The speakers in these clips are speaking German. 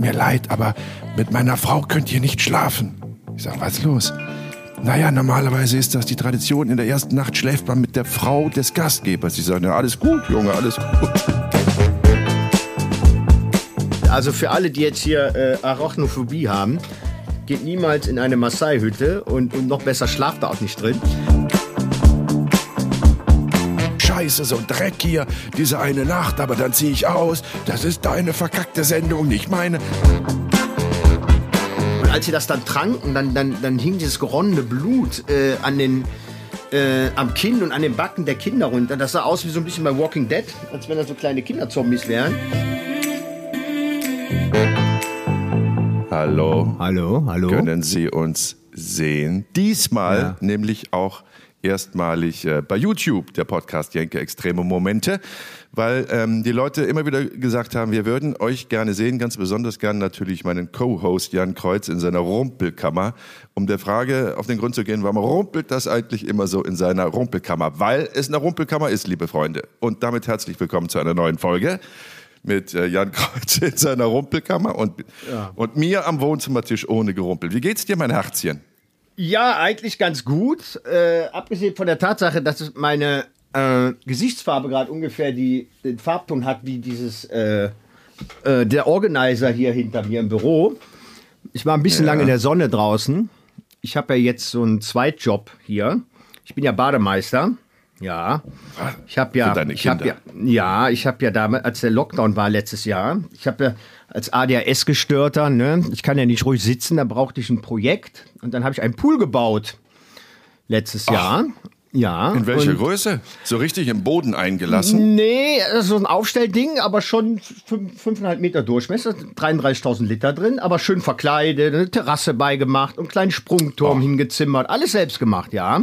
mir leid, aber mit meiner Frau könnt ihr nicht schlafen. Ich sag, was ist los? Naja, normalerweise ist das die Tradition. In der ersten Nacht schläft man mit der Frau des Gastgebers. Ich sage, ja, alles gut, Junge, alles gut. Also für alle, die jetzt hier äh, Arachnophobie haben, geht niemals in eine Maasai-Hütte und, und noch besser schlaft da auch nicht drin. Scheiße, so Dreck hier, diese eine Nacht, aber dann ziehe ich aus. Das ist deine verkackte Sendung, nicht meine. Und als sie das dann tranken, dann, dann, dann hing dieses geronnene Blut äh, an den, äh, am Kinn und an den Backen der Kinder runter. Das sah aus wie so ein bisschen bei Walking Dead, als wenn das so kleine Kinderzombies wären. Hallo. Hallo, hallo. Können Sie uns sehen? Diesmal Ja. nämlich auch erstmalig äh, bei YouTube, der Podcast Jenke Extreme Momente, weil ähm, die Leute immer wieder gesagt haben, wir würden euch gerne sehen, ganz besonders gern natürlich meinen Co-Host Jan Kreuz in seiner Rumpelkammer, um der Frage auf den Grund zu gehen, warum rumpelt das eigentlich immer so in seiner Rumpelkammer? Weil es eine Rumpelkammer ist, liebe Freunde. Und damit herzlich willkommen zu einer neuen Folge mit äh, Jan Kreuz in seiner Rumpelkammer und, und mir am Wohnzimmertisch ohne Gerumpel. Wie geht's dir, mein Herzchen? Ja, eigentlich ganz gut. Äh, abgesehen von der Tatsache, dass meine äh, Gesichtsfarbe gerade ungefähr die, den Farbton hat wie dieses äh, äh, der Organizer hier hinter mir im Büro. Ich war ein bisschen Ja. lange in der Sonne draußen. Ich habe ja jetzt so einen Zweitjob hier. Ich bin ja Bademeister. Ja. Ich habe ja, ich hab ja, ja, ich habe ja damals, als der Lockdown war letztes Jahr, ich habe ja als ADHS-Gestörter, ne, ich kann ja nicht ruhig sitzen, da brauchte ich ein Projekt und dann habe ich einen Pool gebaut letztes Jahr. Ja. In welcher Größe? So richtig im Boden eingelassen? Nee, das ist so ein Aufstellding, aber schon fünf- fünfeinhalb Meter Durchmesser, 33.000 Liter drin, aber schön verkleidet, eine Terrasse beigemacht und einen kleinen Sprungturm hingezimmert, alles selbst gemacht, ja.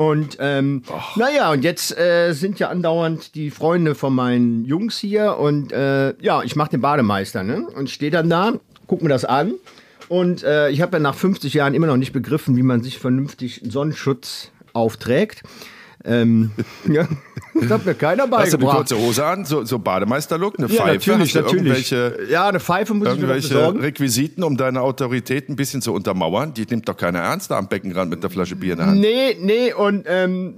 Und ähm, naja, und jetzt äh, sind ja andauernd die Freunde von meinen Jungs hier und äh, ja, ich mache den Bademeister, ne? Und stehe dann da, guck mir das an und äh, ich habe ja nach 50 Jahren immer noch nicht begriffen, wie man sich vernünftig Sonnenschutz aufträgt. Ähm, ja, das hat mir keiner Hast du eine beigebracht. kurze Hose an? So, so Bademeisterlook? Eine Ja, Pfeife? natürlich, Hast du natürlich. irgendwelche, Ja, eine Pfeife muss ich mir irgendwelche besorgen. Requisiten, um deine Autorität ein bisschen zu untermauern? Die nimmt doch keiner ernst da am Beckenrand mit der Flasche Bier in der Hand. Nee, nee, und ähm,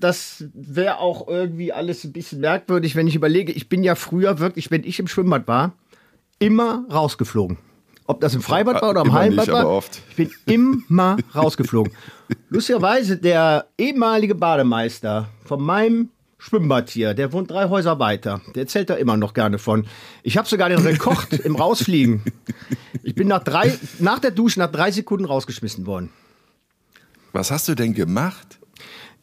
das wäre auch irgendwie alles ein bisschen merkwürdig, wenn ich überlege, ich bin ja früher wirklich, wenn ich im Schwimmbad war, immer rausgeflogen. Ob das im Freibad war oder im Hallenbad war, oft. ich bin immer rausgeflogen. Lustigerweise, der ehemalige Bademeister von meinem Schwimmbad hier, der wohnt drei Häuser weiter. Der erzählt da immer noch gerne von. Ich habe sogar den Rekord im Rausfliegen. Ich bin nach, drei, nach der Dusche nach drei Sekunden rausgeschmissen worden. Was hast du denn gemacht?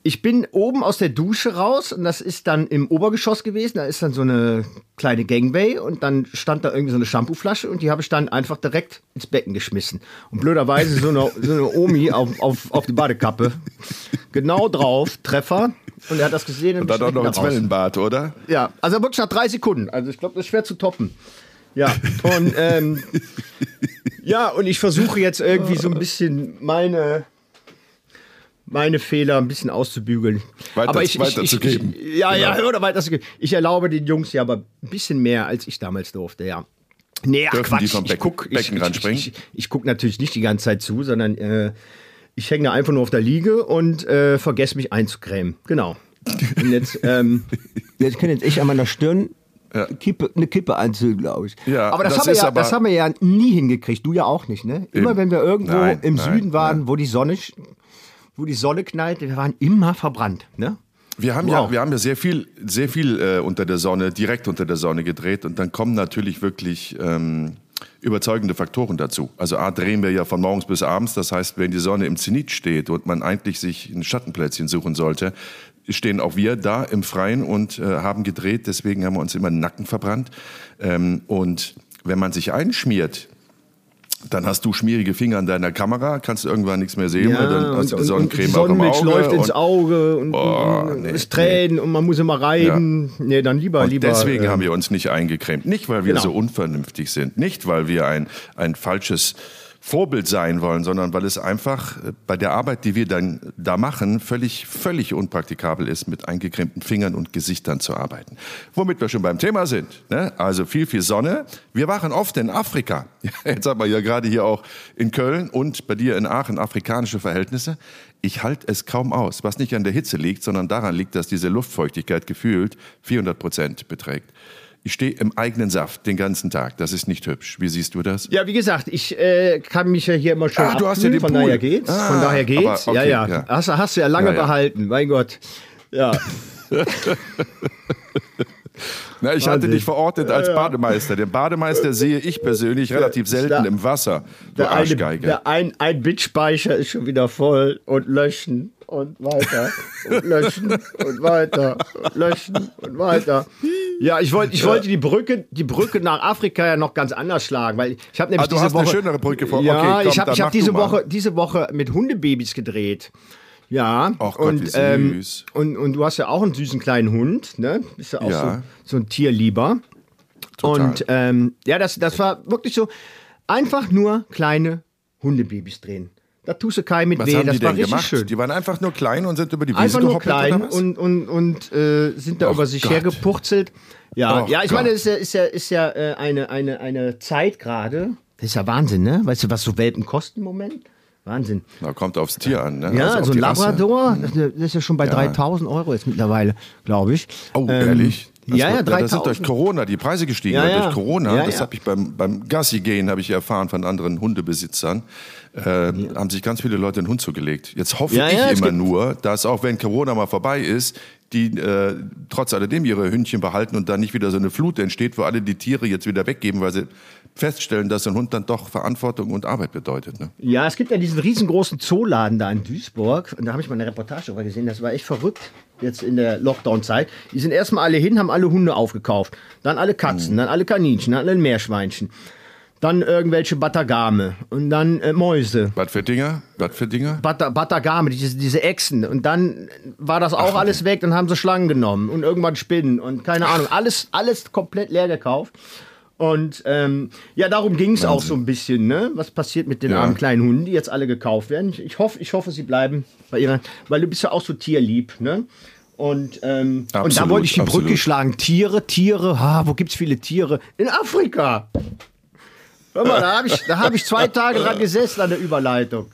Ich bin oben aus der Dusche raus und das ist dann im Obergeschoss gewesen. Da ist dann so eine kleine Gangway und dann stand da irgendwie so eine Shampooflasche und die habe ich dann einfach direkt ins Becken geschmissen. Und blöderweise so eine, so eine Omi auf, auf, auf die Badekappe. Genau drauf, Treffer. Und er hat das gesehen und, dann auch noch ins. Wellenbad, oder? Ja, also wirklich nach drei Sekunden. Also ich glaube, das ist schwer zu toppen. Ja, und ähm, ja, und ich versuche jetzt irgendwie so ein bisschen meine meine Fehler ein bisschen auszubügeln. Weiter- aber ich, ich, ich, weiterzugeben. ich, ja, ja, Genau. oder weiterzugeben. Ich erlaube den Jungs ja aber ein bisschen mehr, als ich damals durfte, ja. Nee, ach Dürfen Quatsch. die vom ich Becken- guck, ich, Beckenrand ich, springen? Ich, ich, ich gucke natürlich nicht die ganze Zeit zu, sondern äh, ich hänge da einfach nur auf der Liege und äh, vergesse mich einzucremen. Genau. Und jetzt, ähm, jetzt kann jetzt ich an meiner Stirn Kippe, eine Kippe anzünden, glaube ich. Ja, aber das, das haben wir ja, aber- das haben wir ja nie hingekriegt. Du ja auch nicht, ne? Immer Eben. wenn wir irgendwo Nein, im nein, Süden waren, nein. wo die Sonne, wo die Sonne knallt, wir waren immer verbrannt, ne? Wir haben, Wow. ja, wir haben ja sehr viel, sehr viel äh, unter der Sonne, direkt unter der Sonne gedreht und dann kommen natürlich wirklich ähm, überzeugende Faktoren dazu. Also A, drehen wir ja von morgens bis abends, das heißt, wenn die Sonne im Zenit steht und man eigentlich sich ein Schattenplätzchen suchen sollte, stehen auch wir da im Freien und äh, haben gedreht, deswegen haben wir uns immer den Nacken verbrannt. Ähm, und wenn man sich einschmiert, dann hast du schmierige Finger an deiner Kamera, kannst du irgendwann nichts mehr sehen, weil dann hast du die Sonnencreme die auch im Sonnenmilch Auge. läuft ins und- Auge und, und nee, es Tränen und man muss immer reiben. Nee, dann lieber, Und lieber. deswegen ähm, haben wir uns nicht eingecremt. Nicht, weil wir genau. so unvernünftig sind. Nicht, weil wir ein, ein falsches Vorbild sein wollen, sondern weil es einfach äh, bei der Arbeit, die wir dann da machen, völlig, völlig unpraktikabel ist, mit eingecremten Fingern und Gesichtern zu arbeiten. Womit wir schon beim Thema sind. Ne? Also viel, viel Sonne. Wir waren oft in Afrika. Jetzt haben wir ja gerade hier auch in Köln und bei dir in Aachen afrikanische Verhältnisse. Ich halte es kaum aus, was nicht an der Hitze liegt, sondern daran liegt, dass diese Luftfeuchtigkeit gefühlt 400 Prozent beträgt. Ich stehe im eigenen Saft den ganzen Tag. Das ist nicht hübsch. Wie siehst du das? Ja, wie gesagt, ich äh, kann mich ja hier immer schon Ah, du hast ja den von Pool. daher geht's. Ah, von daher geht's. aber okay, ja, ja, ja. Hast, hast du ja lange Ja, ja. behalten, mein Gott. Ja. Na, ich hatte dich verortet als Bademeister. Den Bademeister sehe ich persönlich relativ selten da- im Wasser. Du Der, eine, Arschgeige. der ein, ein Bitspeicher ist schon wieder voll und löschen und weiter und löschen und weiter und löschen und weiter. Ja, ich wollte ich wollte die Brücke die Brücke nach Afrika ja noch ganz anders schlagen, weil ich habe nämlich Ah, du diese hast Woche eine schönere Brücke vor. Ja, Okay, komm, ich habe ich diese. Woche diese Woche mit Hundebabys gedreht. Ja, Ach Gott, und, ähm, und, und du hast ja auch einen süßen kleinen Hund, ne? Bist ja auch Ja. so, so ein Tierlieber. Total. Und ähm, ja, das, das war wirklich so einfach nur kleine Hundebabys drehen. Da tust du keinem mit Was weh. haben das die war denn gemacht? schön. Die waren einfach nur klein und sind über die Wiese Einfach nur klein und, und, und äh, sind da Ach über sich Gott. hergepurzelt. Ja, ja, ich meine, Gott. es ist ja, ist ja, ist ja äh, eine, eine, eine Zeit gerade. Das ist ja Wahnsinn, ne? Weißt du, was so Welpen kosten im Moment? Wahnsinn. Na, kommt aufs Tier an. Ne? Ja, Also so ein. Labrador, das das ist ja schon bei 3000 Euro jetzt mittlerweile, glaube ich. Oh, Ähm, ehrlich? Das ja, ja, wird- Da sind 3000. durch Corona die Preise gestiegen. Ja, ja. Durch Corona, Ja, das ja. habe ich beim, beim Gassi gehen, habe ich erfahren von anderen Hundebesitzern, äh, haben sich ganz viele Leute einen Hund zugelegt. Jetzt hoffe Ja, ich ja, immer nur, dass auch wenn Corona mal vorbei ist, die äh, trotz alledem ihre Hündchen behalten und dann nicht wieder so eine Flut entsteht, wo alle die Tiere jetzt wieder weggeben, weil sie feststellen, dass ein Hund dann doch Verantwortung und Arbeit bedeutet. Ne? Ja, es gibt ja diesen riesengroßen Zooladen da in Duisburg. Und da habe ich mal eine Reportage darüber gesehen. Das war echt verrückt. Jetzt in der Lockdown-Zeit. Die sind erstmal alle hin, haben alle Hunde aufgekauft. Dann alle Mhm. Katzen, dann alle Kaninchen, dann alle Meerschweinchen. Dann irgendwelche Batagame und dann äh, Mäuse. Was für Dinger? Was für Dinger? Bata, Batagame, diese, diese Echsen. Und dann war das auch alles weg. Dann haben sie Schlangen genommen und irgendwann Spinnen und keine Ahnung. Alles, alles komplett leer gekauft. Und ähm, ja, darum ging es auch so ein bisschen. Ne? Was passiert mit den Ja. armen kleinen Hunden, die jetzt alle gekauft werden? Ich, ich, hoffe, ich hoffe, sie bleiben bei ihrer, weil du bist ja auch so tierlieb. Ne? Und, ähm, und da Absolut, wollte ich die Brücke absolut. schlagen. Tiere, Tiere, ha, wo gibt's viele Tiere? In Afrika. Hör mal, da habe ich, da hab ich zwei Tage dran gesessen an der Überleitung.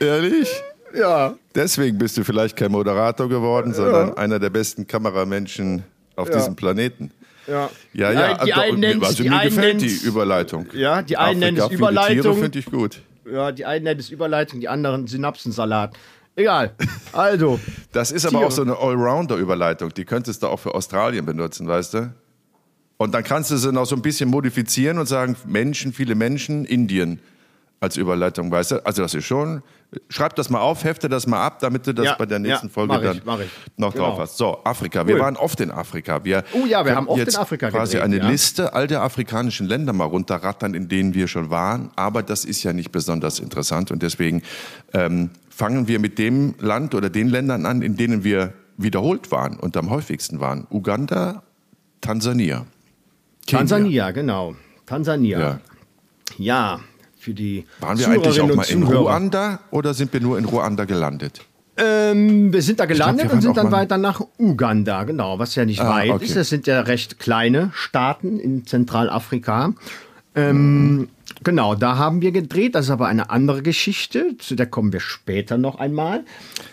Ehrlich? Ja. Deswegen bist du vielleicht kein Moderator geworden, sondern einer der besten Kameramenschen auf diesem Planeten. Ja. Ja, ja, Die also, einen nennen's- also die mir gefällt die Überleitung. Ja, die einen nennen es Überleitung. finde ich gut. Ja, die einen nennen es Überleitung, die anderen Synapsensalat. Egal. Also, Das ist aber Tiere. auch so eine Allrounder-Überleitung. Die könntest du auch für Australien benutzen, weißt du? Und dann kannst du sie noch so ein bisschen modifizieren und sagen, Menschen, viele Menschen, Indien als Überleitung, weißt du? Also das ist schon, schreib das mal auf, hefte das mal ab, damit du das Ja, bei der nächsten ja, Folge ich, dann noch Genau. drauf hast. So, Afrika. Wir Cool. waren oft in Afrika. Wir Oh ja, wir haben oft in jetzt Afrika quasi gedreht, eine ja. Liste all der afrikanischen Länder mal runterrattern, in denen wir schon waren. Aber das ist ja nicht besonders interessant und deswegen ähm, fangen wir mit dem Land oder den Ländern an, in denen wir wiederholt waren und am häufigsten waren. Uganda, Tansania. Kenia. Tansania, genau. Tansania. Ja. Ja, für die Waren wir eigentlich auch mal in Zuhörer. Ruanda oder sind wir nur in Ruanda gelandet? Ähm, wir sind da gelandet wir und sind dann weiter nach Uganda, genau, was ja nicht Ah, weit okay. ist. Das sind ja recht kleine Staaten in Zentralafrika. Ähm, genau, da haben wir gedreht. Das ist aber eine andere Geschichte. Zu der kommen wir später noch einmal.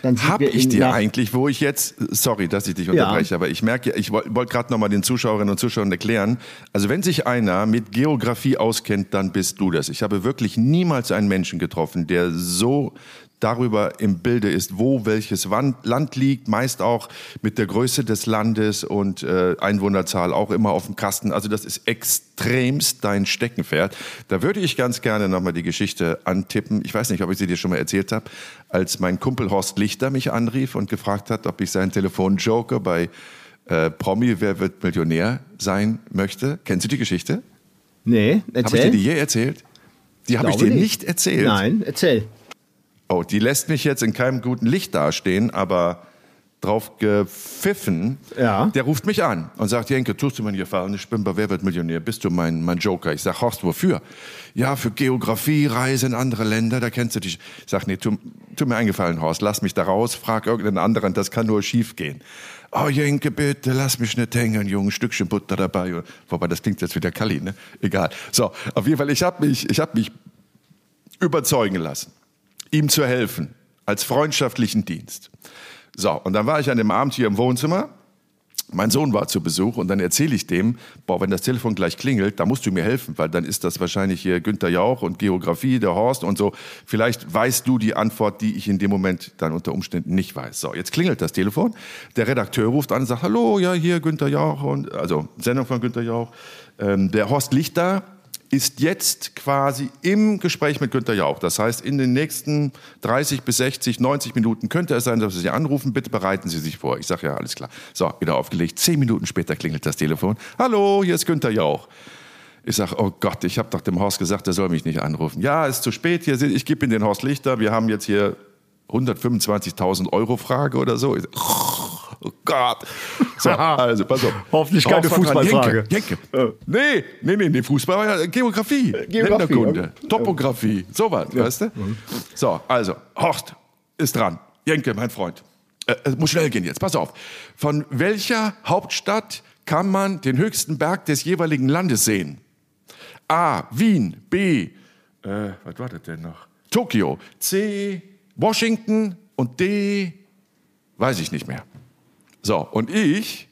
Dann sind Hab wir ich dir eigentlich, wo ich jetzt, sorry, dass ich dich unterbreche, aber ich merke, ich wollte wollt gerade nochmal den Zuschauerinnen und Zuschauern erklären, also wenn sich einer mit Geografie auskennt, dann bist du das. Ich habe wirklich niemals einen Menschen getroffen, der so darüber im Bilde ist, wo welches Land liegt, meist auch mit der Größe des Landes und äh, Einwohnerzahl auch immer auf dem Kasten. Also das ist extremst dein Steckenpferd. Da würde ich ganz gerne nochmal die Geschichte antippen. Ich weiß nicht, ob ich sie dir schon mal erzählt habe, als mein Kumpel Horst Lichter mich anrief und gefragt hat, ob ich sein Telefonjoker bei äh, Promi Wer wird Millionär sein möchte. Kennst du die Geschichte? Nee, Habe ich erzähl. dir die je erzählt? Die habe ich dir nicht. nicht erzählt. Nein, erzähl. Oh, die lässt mich jetzt in keinem guten Licht dastehen, aber drauf gepfiffen. Ja. Der ruft mich an und sagt, Jenke, tust du mir einen Gefallen? Ich bin bei Wer wird Millionär? Bist du mein, mein Joker? Ich sag, Horst, wofür? Ja, für Geografie, Reise in andere Länder, da kennst du dich. Ich sag, nee, tu, tu mir einen Gefallen, Horst, lass mich da raus, frag irgendeinen anderen, das kann nur schief gehen. Oh, Jenke, bitte, lass mich nicht hängen, Junge, ein Stückchen Butter dabei. Wobei, das klingt jetzt wieder Kali, ne? Egal. So, auf jeden Fall, ich habe mich, ich hab mich überzeugen lassen, ihm zu helfen, als freundschaftlichen Dienst. So, und dann war ich an dem Abend hier im Wohnzimmer. Mein Sohn war zu Besuch und dann erzähle ich dem, boah, wenn das Telefon gleich klingelt, da musst du mir helfen, weil dann ist das wahrscheinlich hier Günther Jauch und Geografie, der Horst und so. Vielleicht weißt du die Antwort, die ich in dem Moment dann unter Umständen nicht weiß. So, jetzt klingelt das Telefon. Der Redakteur ruft an und sagt, hallo, ja, hier Günther Jauch und, also Sendung von Günther Jauch. Ähm, der Horst Lichter ist jetzt quasi im Gespräch mit Günter Jauch. Das heißt, in den nächsten 30 bis 60, 90 Minuten könnte es sein, dass Sie Sie anrufen. Bitte bereiten Sie sich vor. Ich sage ja, alles klar. So, wieder aufgelegt. Zehn Minuten später klingelt das Telefon. Hallo, hier ist Günter Jauch. Ich sage, oh Gott, ich habe doch dem Horst gesagt, er soll mich nicht anrufen. Ja, ist zu spät. Hier, ich gebe Ihnen den Horst Lichter. Wir haben jetzt hier 125.000 Euro Frage oder so. Oh Gott. So, also, pass auf. Hoffentlich keine. Fußballfrage. Jenke, Jenke. Nee, nee, nee, nee, Fußball war ja Geografie, Geografie, Länderkunde, ja. Topografie, sowas, weißt du? So, also, Horst ist dran. Jenke, mein Freund. Äh, es muss schnell gehen jetzt, pass auf. Von welcher Hauptstadt kann man den höchsten Berg des jeweiligen Landes sehen? A. Wien. B. Äh, was war das denn noch? Tokio. C. Washington. Und D. Weiß ich nicht mehr. So, und ich,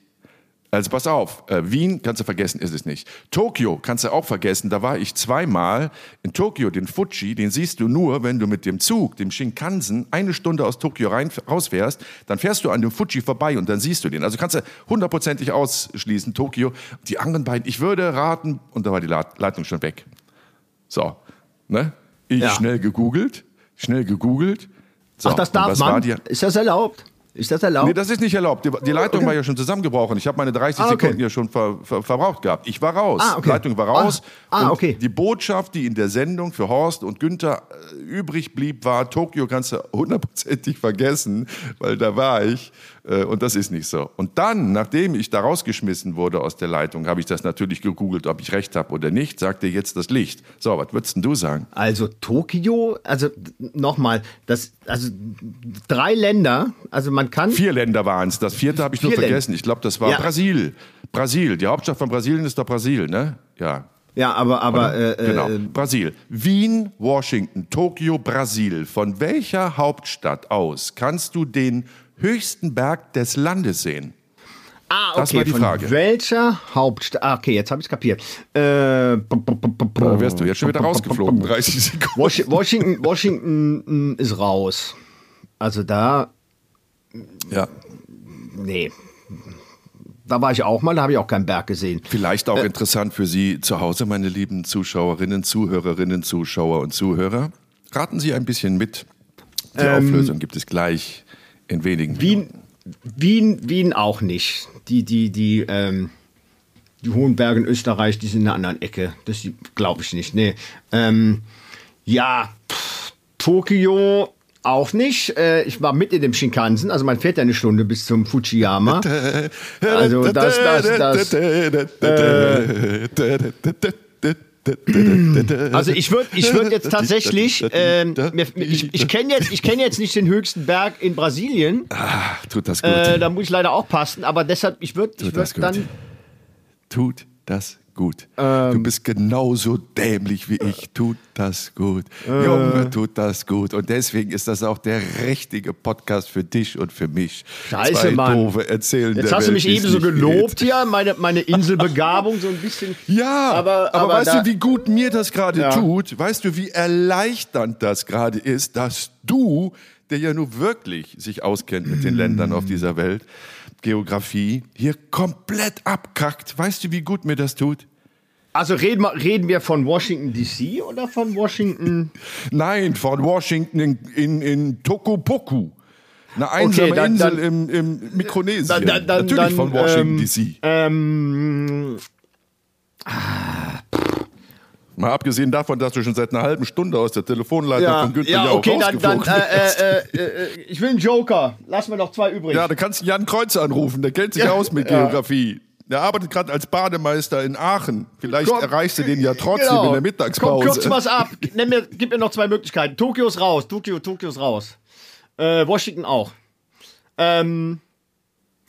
also pass auf, äh, Wien kannst du vergessen, ist es nicht. Tokio kannst du auch vergessen, da war ich zweimal. In Tokio, den Fuji, den siehst du nur, wenn du mit dem Zug, dem Shinkansen, eine Stunde aus Tokio rein, rausfährst, dann fährst du an dem Fuji vorbei und dann siehst du den. Also kannst du hundertprozentig ausschließen, Tokio. Die anderen beiden, ich würde raten, und da war die Leit- Leitung schon weg. So, ne? Ich Ja. schnell gegoogelt, schnell gegoogelt. So, Ach, das darf man? die- Ist das erlaubt? Ist das erlaubt? Nee, das ist nicht erlaubt. Die, die Leitung okay. war ja schon zusammengebrochen. Ich habe meine 30 Ah, okay. Sekunden ja schon ver, ver, verbraucht gehabt. Ich war raus. Ah, okay. Die Leitung war raus. Ah, ah, okay. Die Botschaft, die in der Sendung für Horst und Günther äh, übrig blieb, war, Tokio kannst du hundertprozentig vergessen, weil da war ich. Äh, und das ist nicht so. Und dann, nachdem ich da rausgeschmissen wurde aus der Leitung, habe ich das natürlich gegoogelt, ob ich recht habe oder nicht, sagte jetzt das Licht. So, was würdest denn du sagen? Also Tokio, also nochmal, das, also drei Länder, also man kann. Vier Länder waren es. Das vierte habe ich nur Länder. vergessen. Ich glaube, das war Ja. Brasil. Brasil. Die Hauptstadt von Brasilien ist doch Brasil, ne? Ja. Ja, aber, aber äh, Genau. äh, Brasil. Wien, Washington, Tokio, Brasil. Von welcher Hauptstadt aus kannst du den höchsten Berg des Landes sehen? ah, okay, das war die von Frage. welcher Hauptstadt? Ah, okay, jetzt habe ich es kapiert. Äh, Da wärst du jetzt schon wieder rausgeflogen. 30 Sekunden. Washi- Washington, Washington mm, ist raus. Also da, Ja. nee. Da war ich auch mal, da habe ich auch keinen Berg gesehen. Vielleicht auch interessant für Sie zu Hause, meine lieben Zuschauerinnen, Zuhörerinnen, Zuschauer und Zuhörer. Raten Sie ein bisschen mit. Die Auflösung gibt es gleich in wenigen Wien, Wien, Wien auch nicht. Die, die, die, ähm, die hohen Berge in Österreich, die sind in einer anderen Ecke. Das glaube ich nicht. Nee. Ähm, ja, pff, Tokio auch nicht. Äh, ich war mit in dem Shinkansen, also man fährt ja eine Stunde bis zum Fujiyama. Also das, das, das. Also ich würde ich würd jetzt tatsächlich, ähm, ich, ich kenne jetzt, ich kenn jetzt nicht den höchsten Berg in Brasilien. Ah, tut das gut. Äh, da muss ich leider aufpassen, aber deshalb, ich würde ich Tut das würd gut. dann. Tut das gut. Ähm. du bist genauso dämlich wie ich. Tut das gut. Äh. Junge, tut das gut. Und deswegen ist das auch der richtige Podcast für dich und für mich. Scheiße, Zwei Mann. Doofe erzählen Jetzt hast du Welt, mich wie's eben so nicht gelobt geht. hier, meine, meine Inselbegabung so ein bisschen. Ja, Aber- aber, aber weißt da- du, wie gut mir das gerade Ja. tut? Weißt du, wie erleichternd das gerade ist, dass du, der ja nur wirklich sich auskennt mit den Ländern auf dieser Welt, Geografie, hier komplett abkackt. Weißt du, wie gut mir das tut? Also reden wir, reden wir von Washington DC oder von Washington? Nein, von Washington in, in, in Tokopoku. Eine einsame dann- Insel dann- im, im Mikronesien. dann- Natürlich von Washington ähm, DC. Ähm, Mal abgesehen davon, dass du schon seit einer halben Stunde aus der Telefonleitung Ja, von Günther ja Jauch okay, dann, dann äh, äh, äh, äh, ich will einen Joker. Lass mir noch zwei übrig. Ja, da kannst du Jan Kreuzer anrufen, der kennt sich Ja, aus mit. Geografie. Der arbeitet gerade als Bademeister in Aachen. Vielleicht Komm, erreichst du den ja trotzdem Genau. in der Mittagspause. Komm, kürz mal's ab. Mir, gib mir noch zwei Möglichkeiten. Tokio ist raus. Tokio, Tokio ist raus. Äh, Washington auch. Ähm,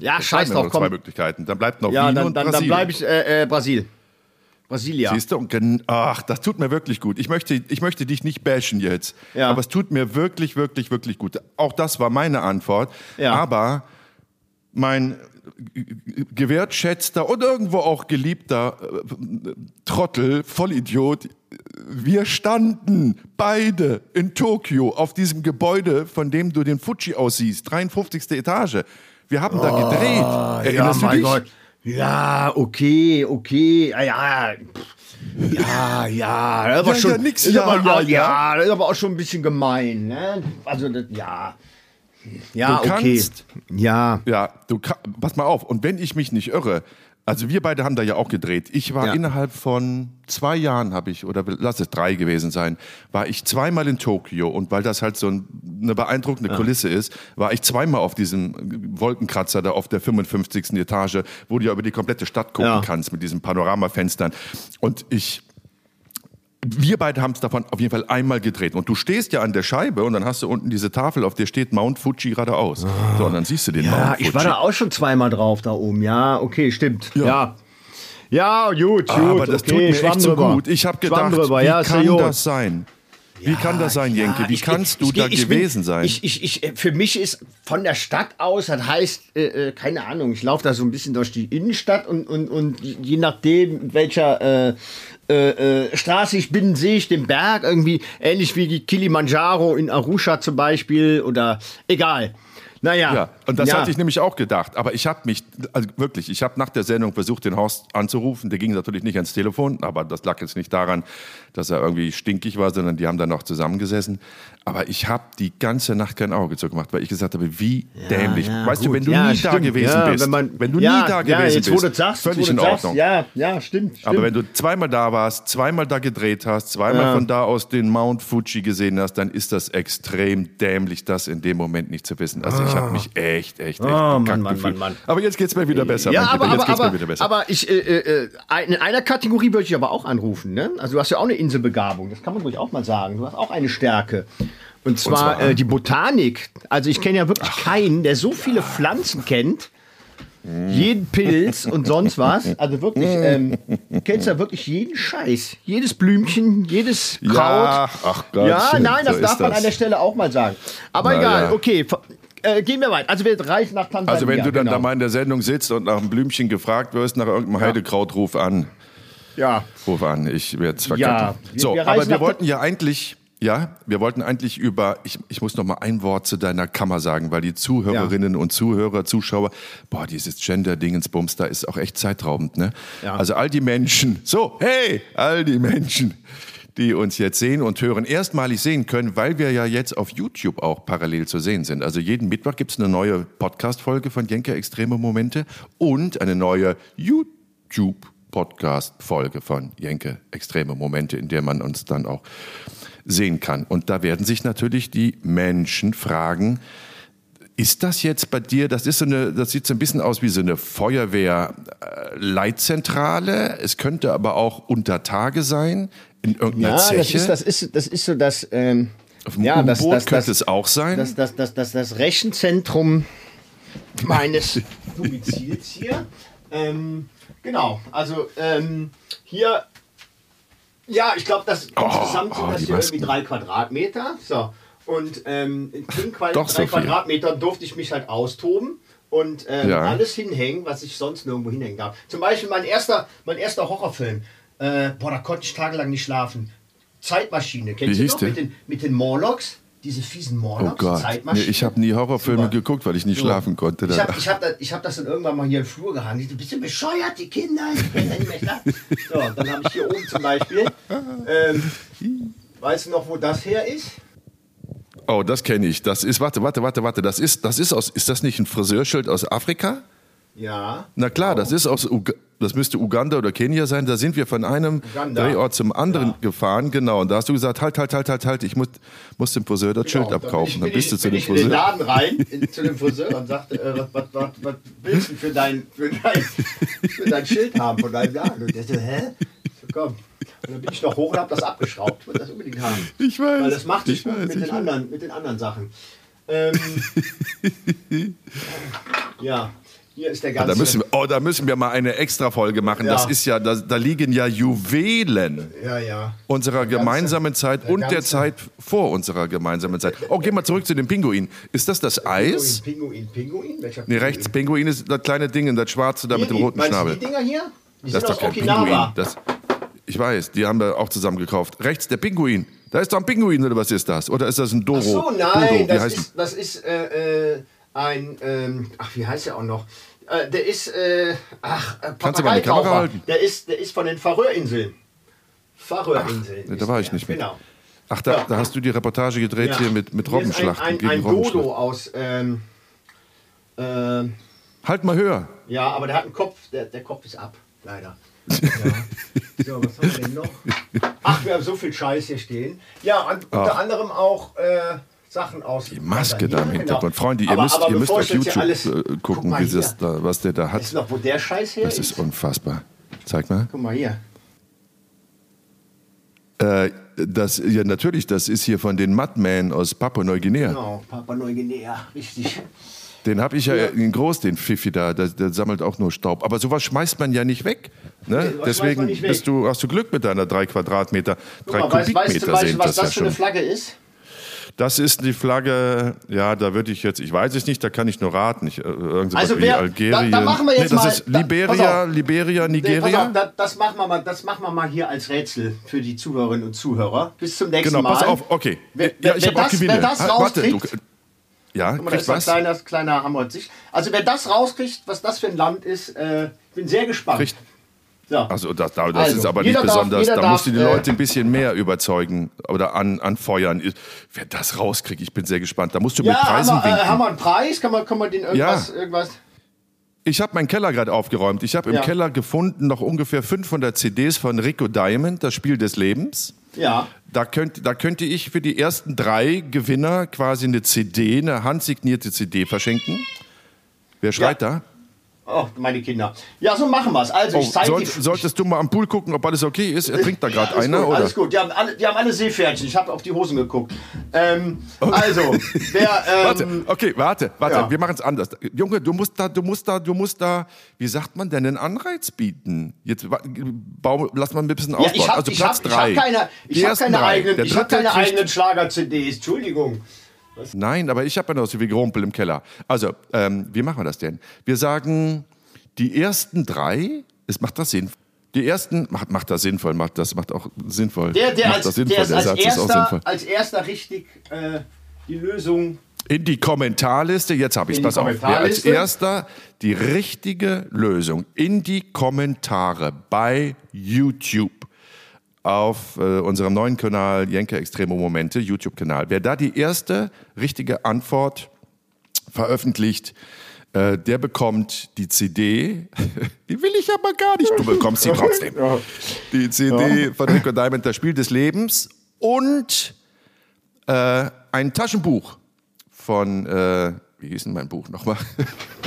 ja, scheiß Scheiß noch drauf, zwei komm. Möglichkeiten. Dann bleibt noch Ja, Wien dann, und dann, dann Brasilien. bleibe ich äh, äh, Brasil. Brasilia. Siehst du? Und Ach, das tut mir wirklich gut. Ich möchte, ich möchte dich nicht bashen jetzt. Ja. Aber es tut mir wirklich, wirklich, wirklich gut. Auch das war meine Antwort. Ja. Aber mein gewertschätzter und irgendwo auch geliebter äh, Trottel, Vollidiot, wir standen beide in Tokio auf diesem Gebäude, von dem du den Fuji aussiehst, 53. Etage. Wir haben da gedreht. Erinnerst du dich? Ja, okay, okay. Ja, ja. Pff. Ja, ja, das war Ja, schon, ja, nix, ist ja, aber, ja, ja, das ist aber auch schon ein bisschen gemein, ne? Also, das, ja. Ja, Du okay. kannst- Ja. Ja, du pass mal auf. Und wenn ich mich nicht irre, also wir beide haben da ja auch gedreht. Ich war Ja. innerhalb von zwei Jahren, habe ich, oder lass es drei gewesen sein, war ich zweimal in Tokio. Und weil das halt so ein, eine beeindruckende Kulisse ist, war ich zweimal auf diesem Wolkenkratzer da auf der 55. Etage, wo du ja über die komplette Stadt gucken Ja. kannst mit diesen Panoramafenstern. Und ich wir beide haben es davon auf jeden Fall einmal gedreht. Und du stehst ja an der Scheibe und dann hast du unten diese Tafel, auf der steht Mount Fuji geradeaus. So, und dann siehst du den Ja, Mount Fuji. ich war da auch schon zweimal drauf da oben. Ja, okay, stimmt. Ja. Ja, gut, gut. Aber das okay, tut mir Schwamm echt so gut. Ich habe gedacht, drüber. wie ja, ja kann das sein? Wie kann das sein, Jenke? Wie ich- kannst ich- du da ich- ich bin- gewesen sein? Ich, ich, ich, für mich ist von der Stadt aus, das heißt, äh, äh, keine Ahnung, ich laufe da so ein bisschen durch die Innenstadt und, und, und je nachdem, welcher äh, äh, äh, Straße ich bin, sehe ich den Berg irgendwie, ähnlich wie die Kilimanjaro in Arusha zum Beispiel oder egal. Naja. ja, und das ja. hatte ich nämlich auch gedacht. Aber ich habe mich, also wirklich, ich habe nach der Sendung versucht, den Horst anzurufen. Der ging natürlich nicht ans Telefon, aber das lag jetzt nicht daran, dass er irgendwie stinkig war, sondern die haben dann noch zusammengesessen. Aber ich habe die ganze Nacht kein Auge zugemacht, weil ich gesagt habe, wie dämlich. ja, weißt du, gut. wenn du Ja, nie da stimmt. gewesen ja, bist, wenn, man, wenn du ja, nie da ja, gewesen jetzt, bist, du sagst, völlig in du sagst, Ordnung. Ja, ja, stimmt. stimmt. Aber wenn du zweimal da warst, zweimal da gedreht hast, zweimal Ja. von da aus den Mount Fuji gesehen hast, dann ist das extrem dämlich, das in dem Moment nicht zu wissen. Also ich habe mich echt, echt, echt Ah, bekackt Mann, Mann. Mann. Aber jetzt geht's mir wieder besser. Ja, aber, aber, geht's aber, mir wieder besser. aber ich, äh, äh, äh, in einer Kategorie würde ich aber auch anrufen. Ne? Also du hast ja auch eine Inselbegabung, das kann man ruhig auch mal sagen. Du hast auch eine Stärke. Und zwar, zwar? Äh, die Botanik. Also ich kenne ja wirklich keinen, der so viele Pflanzen kennt. Jeden Pilz und sonst was. Also wirklich, ähm, du kennst ja wirklich jeden Scheiß. Jedes Blümchen, jedes Kraut. Ja, ach Gott, Ja, nein, das so darf man das. an der Stelle auch mal sagen. Aber Na egal, ja. okay. Äh, gehen wir weiter. Also wir reisen nach Tansania. also wenn du dann genau. da mal in der Sendung sitzt und nach einem Blümchen gefragt wirst, nach irgendeinem Heidekraut, ruf an. Ja. Ruf an, ich werde es Ja, verkacken. wir- so, wir aber wir wollten ja eigentlich, ja, wir wollten eigentlich über, ich, ich muss noch mal ein Wort zu deiner Kammer sagen, weil die Zuhörerinnen und Zuhörer, Zuschauer, boah, dieses Gender-Dingensbums, da ist auch echt zeitraubend, ne? Ja. Also all die Menschen, so, hey, all die Menschen, die uns jetzt sehen und hören, erstmalig sehen können, weil wir ja jetzt auf YouTube auch parallel zu sehen sind. Also jeden Mittwoch gibt es eine neue Podcast-Folge von Jenke Extreme Momente und eine neue YouTube Podcast-Folge von Jenke Extreme Momente, in der man uns dann auch sehen kann. Und da werden sich natürlich die Menschen fragen, ist das jetzt bei dir, das ist so eine, das sieht so ein bisschen aus wie so eine Feuerwehr-Leitzentrale. Es könnte aber auch unter Tage sein, in irgendeiner Ja, das Zeche. ist, das ist, das ist so das, ähm, Auf dem ja, das, das, könnte das, es auch sein. das, das, das, das, das Rechenzentrum meines Domizils hier. Ähm, genau, also ähm, hier, ja, ich glaube, das insgesamt sind oh, das hier irgendwie drei Quadratmeter. So. Und ähm, in den Qual so drei viel. Quadratmetern durfte ich mich halt austoben und ähm, Ja. alles hinhängen, was ich sonst nirgendwo hinhängen darf. Zum Beispiel mein erster, mein erster Horrorfilm. Äh, boah, da konnte ich tagelang nicht schlafen. Zeitmaschine, kennst Wie du noch? Mit den, mit den Morlocks, diese fiesen Morlocks, oh Gott. Nee, ich habe nie Horrorfilme Super. geguckt, weil ich nicht So. schlafen konnte. Ich habe ich hab das, ich hab das dann irgendwann mal hier im Flur gehangen. Ich so, bist du bescheuert, die Kinder? Die können ja nicht mehr schlafen. So, dann habe ich hier oben zum Beispiel. Ähm, weißt du noch, wo das her ist? Oh, das kenne ich. Das ist, warte, warte, warte, warte. Das ist, das ist aus, ist das nicht ein Friseurschild aus Afrika? Ja. Na klar, das ist aus, Uga das müsste Uganda oder Kenia sein. Da sind wir von einem Uganda. Drehort zum anderen Ja. gefahren. Genau. Und da hast du gesagt, halt, halt, halt, halt, halt, ich muss, muss dem Friseur das Schild Genau, abkaufen. Dann bin bist du ich, zu dem ich in den Friseur. Laden rein, in, zu dem Friseur und sagte, äh, was, was, was, was willst du für dein, für, dein, für dein Schild haben von deinem Laden? Und der so, hä? Ich So, komm. Und dann bin ich noch hoch und habe das abgeschraubt. Ich wollte das unbedingt haben. Ich weiß. Weil das macht ich gut weiß, mit, ich den weiß. anderen, mit den anderen Sachen. Ähm, ja, hier ist der ganze... Da müssen, wir, oh, da müssen wir mal eine extra Folge machen. Ja. Das ist ja, da, da liegen ja Juwelen ja, ja. unserer gemeinsamen Zeit der und der ganze- Zeit vor unserer gemeinsamen Zeit. Oh, geh mal zurück zu dem Pinguin. Ist das das Eis? Pinguin, Pinguin, Welcher Nee, rechts, Pinguin ist das kleine Ding, das schwarze da mit dem roten Schnabel. Die Dinger hier? Die Das ist doch kein Okinawa. Pinguin. Das, ich weiß, die haben wir auch zusammen gekauft. Rechts der Pinguin. Da ist doch ein Pinguin oder was ist das? Oder ist das ein Doro? Ach so, nein, wie das heißt ist, das ist äh, äh, ein, ähm, ach, wie heißt der auch noch? Äh, der ist, äh, ach, äh, Papageitaucher. Der ist, der ist von den Färöerinseln. Färöerinseln. da war ich der, nicht mit. Genau. Ach, da, Ja. da hast du die Reportage gedreht Ja. hier mit, mit Robbenschlachten. Ein, ein, gegen ein. Dodo aus, ähm, ähm, Halt mal höher. ja, aber der hat einen Kopf, der, der Kopf ist ab, leider. Ja. So, was haben wir denn noch? Ach, wir haben so viel Scheiß hier stehen. Ja, und unter Ach. anderem auch äh, Sachen aus. Die Maske da im Hintergrund. Freunde, ihr aber, müsst, aber ihr müsst auf YouTube alles, äh, guck gucken, mal wie hier. das da, was der da Weißt du hat. noch, wo der Scheiß her Das ist? ist unfassbar. Zeig mal. Guck mal hier. Äh, das, ja, natürlich, das ist hier von den Mudmen aus Papua-Neuguinea. Genau, Papua Neuguinea, richtig. Den habe ich ja, in groß, den Pfiffi da, der, der sammelt auch nur Staub. Aber sowas schmeißt man ja nicht weg. Ne? Nee, Deswegen nicht weg. du, hast du Glück mit deiner drei Quadratmeter, drei Guck mal, weißt, weißt, Kubikmeter du, weißt was das, das ja für eine. Flagge ist? Das ist die Flagge, ja, da würde ich jetzt, ich weiß es nicht, da kann ich nur raten. Ich, äh, irgendwas Also wie wer- Algerien. da- da machen wir jetzt nee, das mal- ist da- Liberia, auf. Liberia, Nee, Nigeria. auf, das, das, machen wir mal, das machen wir mal hier als Rätsel für die Zuhörerinnen und Zuhörer. Bis zum nächsten genau, Mal. pass auf, okay. Wer, ja, ich habe auch das, Gewinne. wer das Ah, warte, du, rauskriegt, ja, mal, da kriegt ist ein was? kleiner, kleiner Hammer sich. Also wer das rauskriegt, was das für ein Land ist, äh, bin sehr gespannt. Kriegt- So. Also das, das Also, ist aber nicht besonders. da darf, musst du die äh, Leute ein bisschen mehr überzeugen oder an, anfeuern. Wer das rauskriegt, ich bin sehr gespannt. Da musst du mit ja, Preisen haben wir, äh, winken. haben wir einen Preis? Kann man, kann man den irgendwas, Ja. irgendwas? Ich habe meinen Keller gerade aufgeräumt. Ich habe im Ja. Keller gefunden noch ungefähr 500 CDs von Rico Diamond, das Spiel des Lebens. Ja. Da, könnt, da könnte ich für die ersten drei Gewinner quasi eine CD, eine handsignierte CD verschenken. Wer schreit da? Oh, meine Kinder. Ja, so machen wir es. Also, Oh, ich zeige soll, sollst du mal am Pool gucken, ob alles okay ist? Er trinkt da gerade alles einer, gut, oder? Alles gut, die haben alle, die haben alle Seepferdchen. Ich habe auf die Hosen geguckt. Ähm, also, wer. Ähm, Warte, okay, warte, warte, ja. wir machen es anders. Junge, du musst da, du musst da, du musst da, wie sagt man denn, einen Anreiz bieten? Jetzt bau, lass mal ein bisschen ja, ausbauen. ich habe also ich Platz hab, ich drei. hab keine, Die ich hab keine eigenen, ich hab keine eigenen Schlager-CDs. Entschuldigung. Nein, aber ich habe ja noch so viel Gerumpel im Keller. Also, ähm, wie machen wir das denn? Wir sagen, die ersten drei, es macht das Sinn. Die ersten, macht, macht das sinnvoll, macht das macht auch sinnvoll. Der, der, macht als, das der sinnvoll, es als Satz ist auch erster, sinnvoll. als erster richtig äh, die Lösung. In die Kommentarliste, jetzt habe ich die pass auf. Wer als erster die richtige Lösung in die Kommentare bei YouTube auf äh, unserem neuen Kanal Jenke Extreme Momente, YouTube-Kanal. Wer da die erste richtige Antwort veröffentlicht, äh, der bekommt die CD. Die will ich aber gar nicht. Du bekommst sie trotzdem. Die CD von Rico Diamond, das Spiel des Lebens und äh, ein Taschenbuch von, äh, wie hieß denn mein Buch nochmal?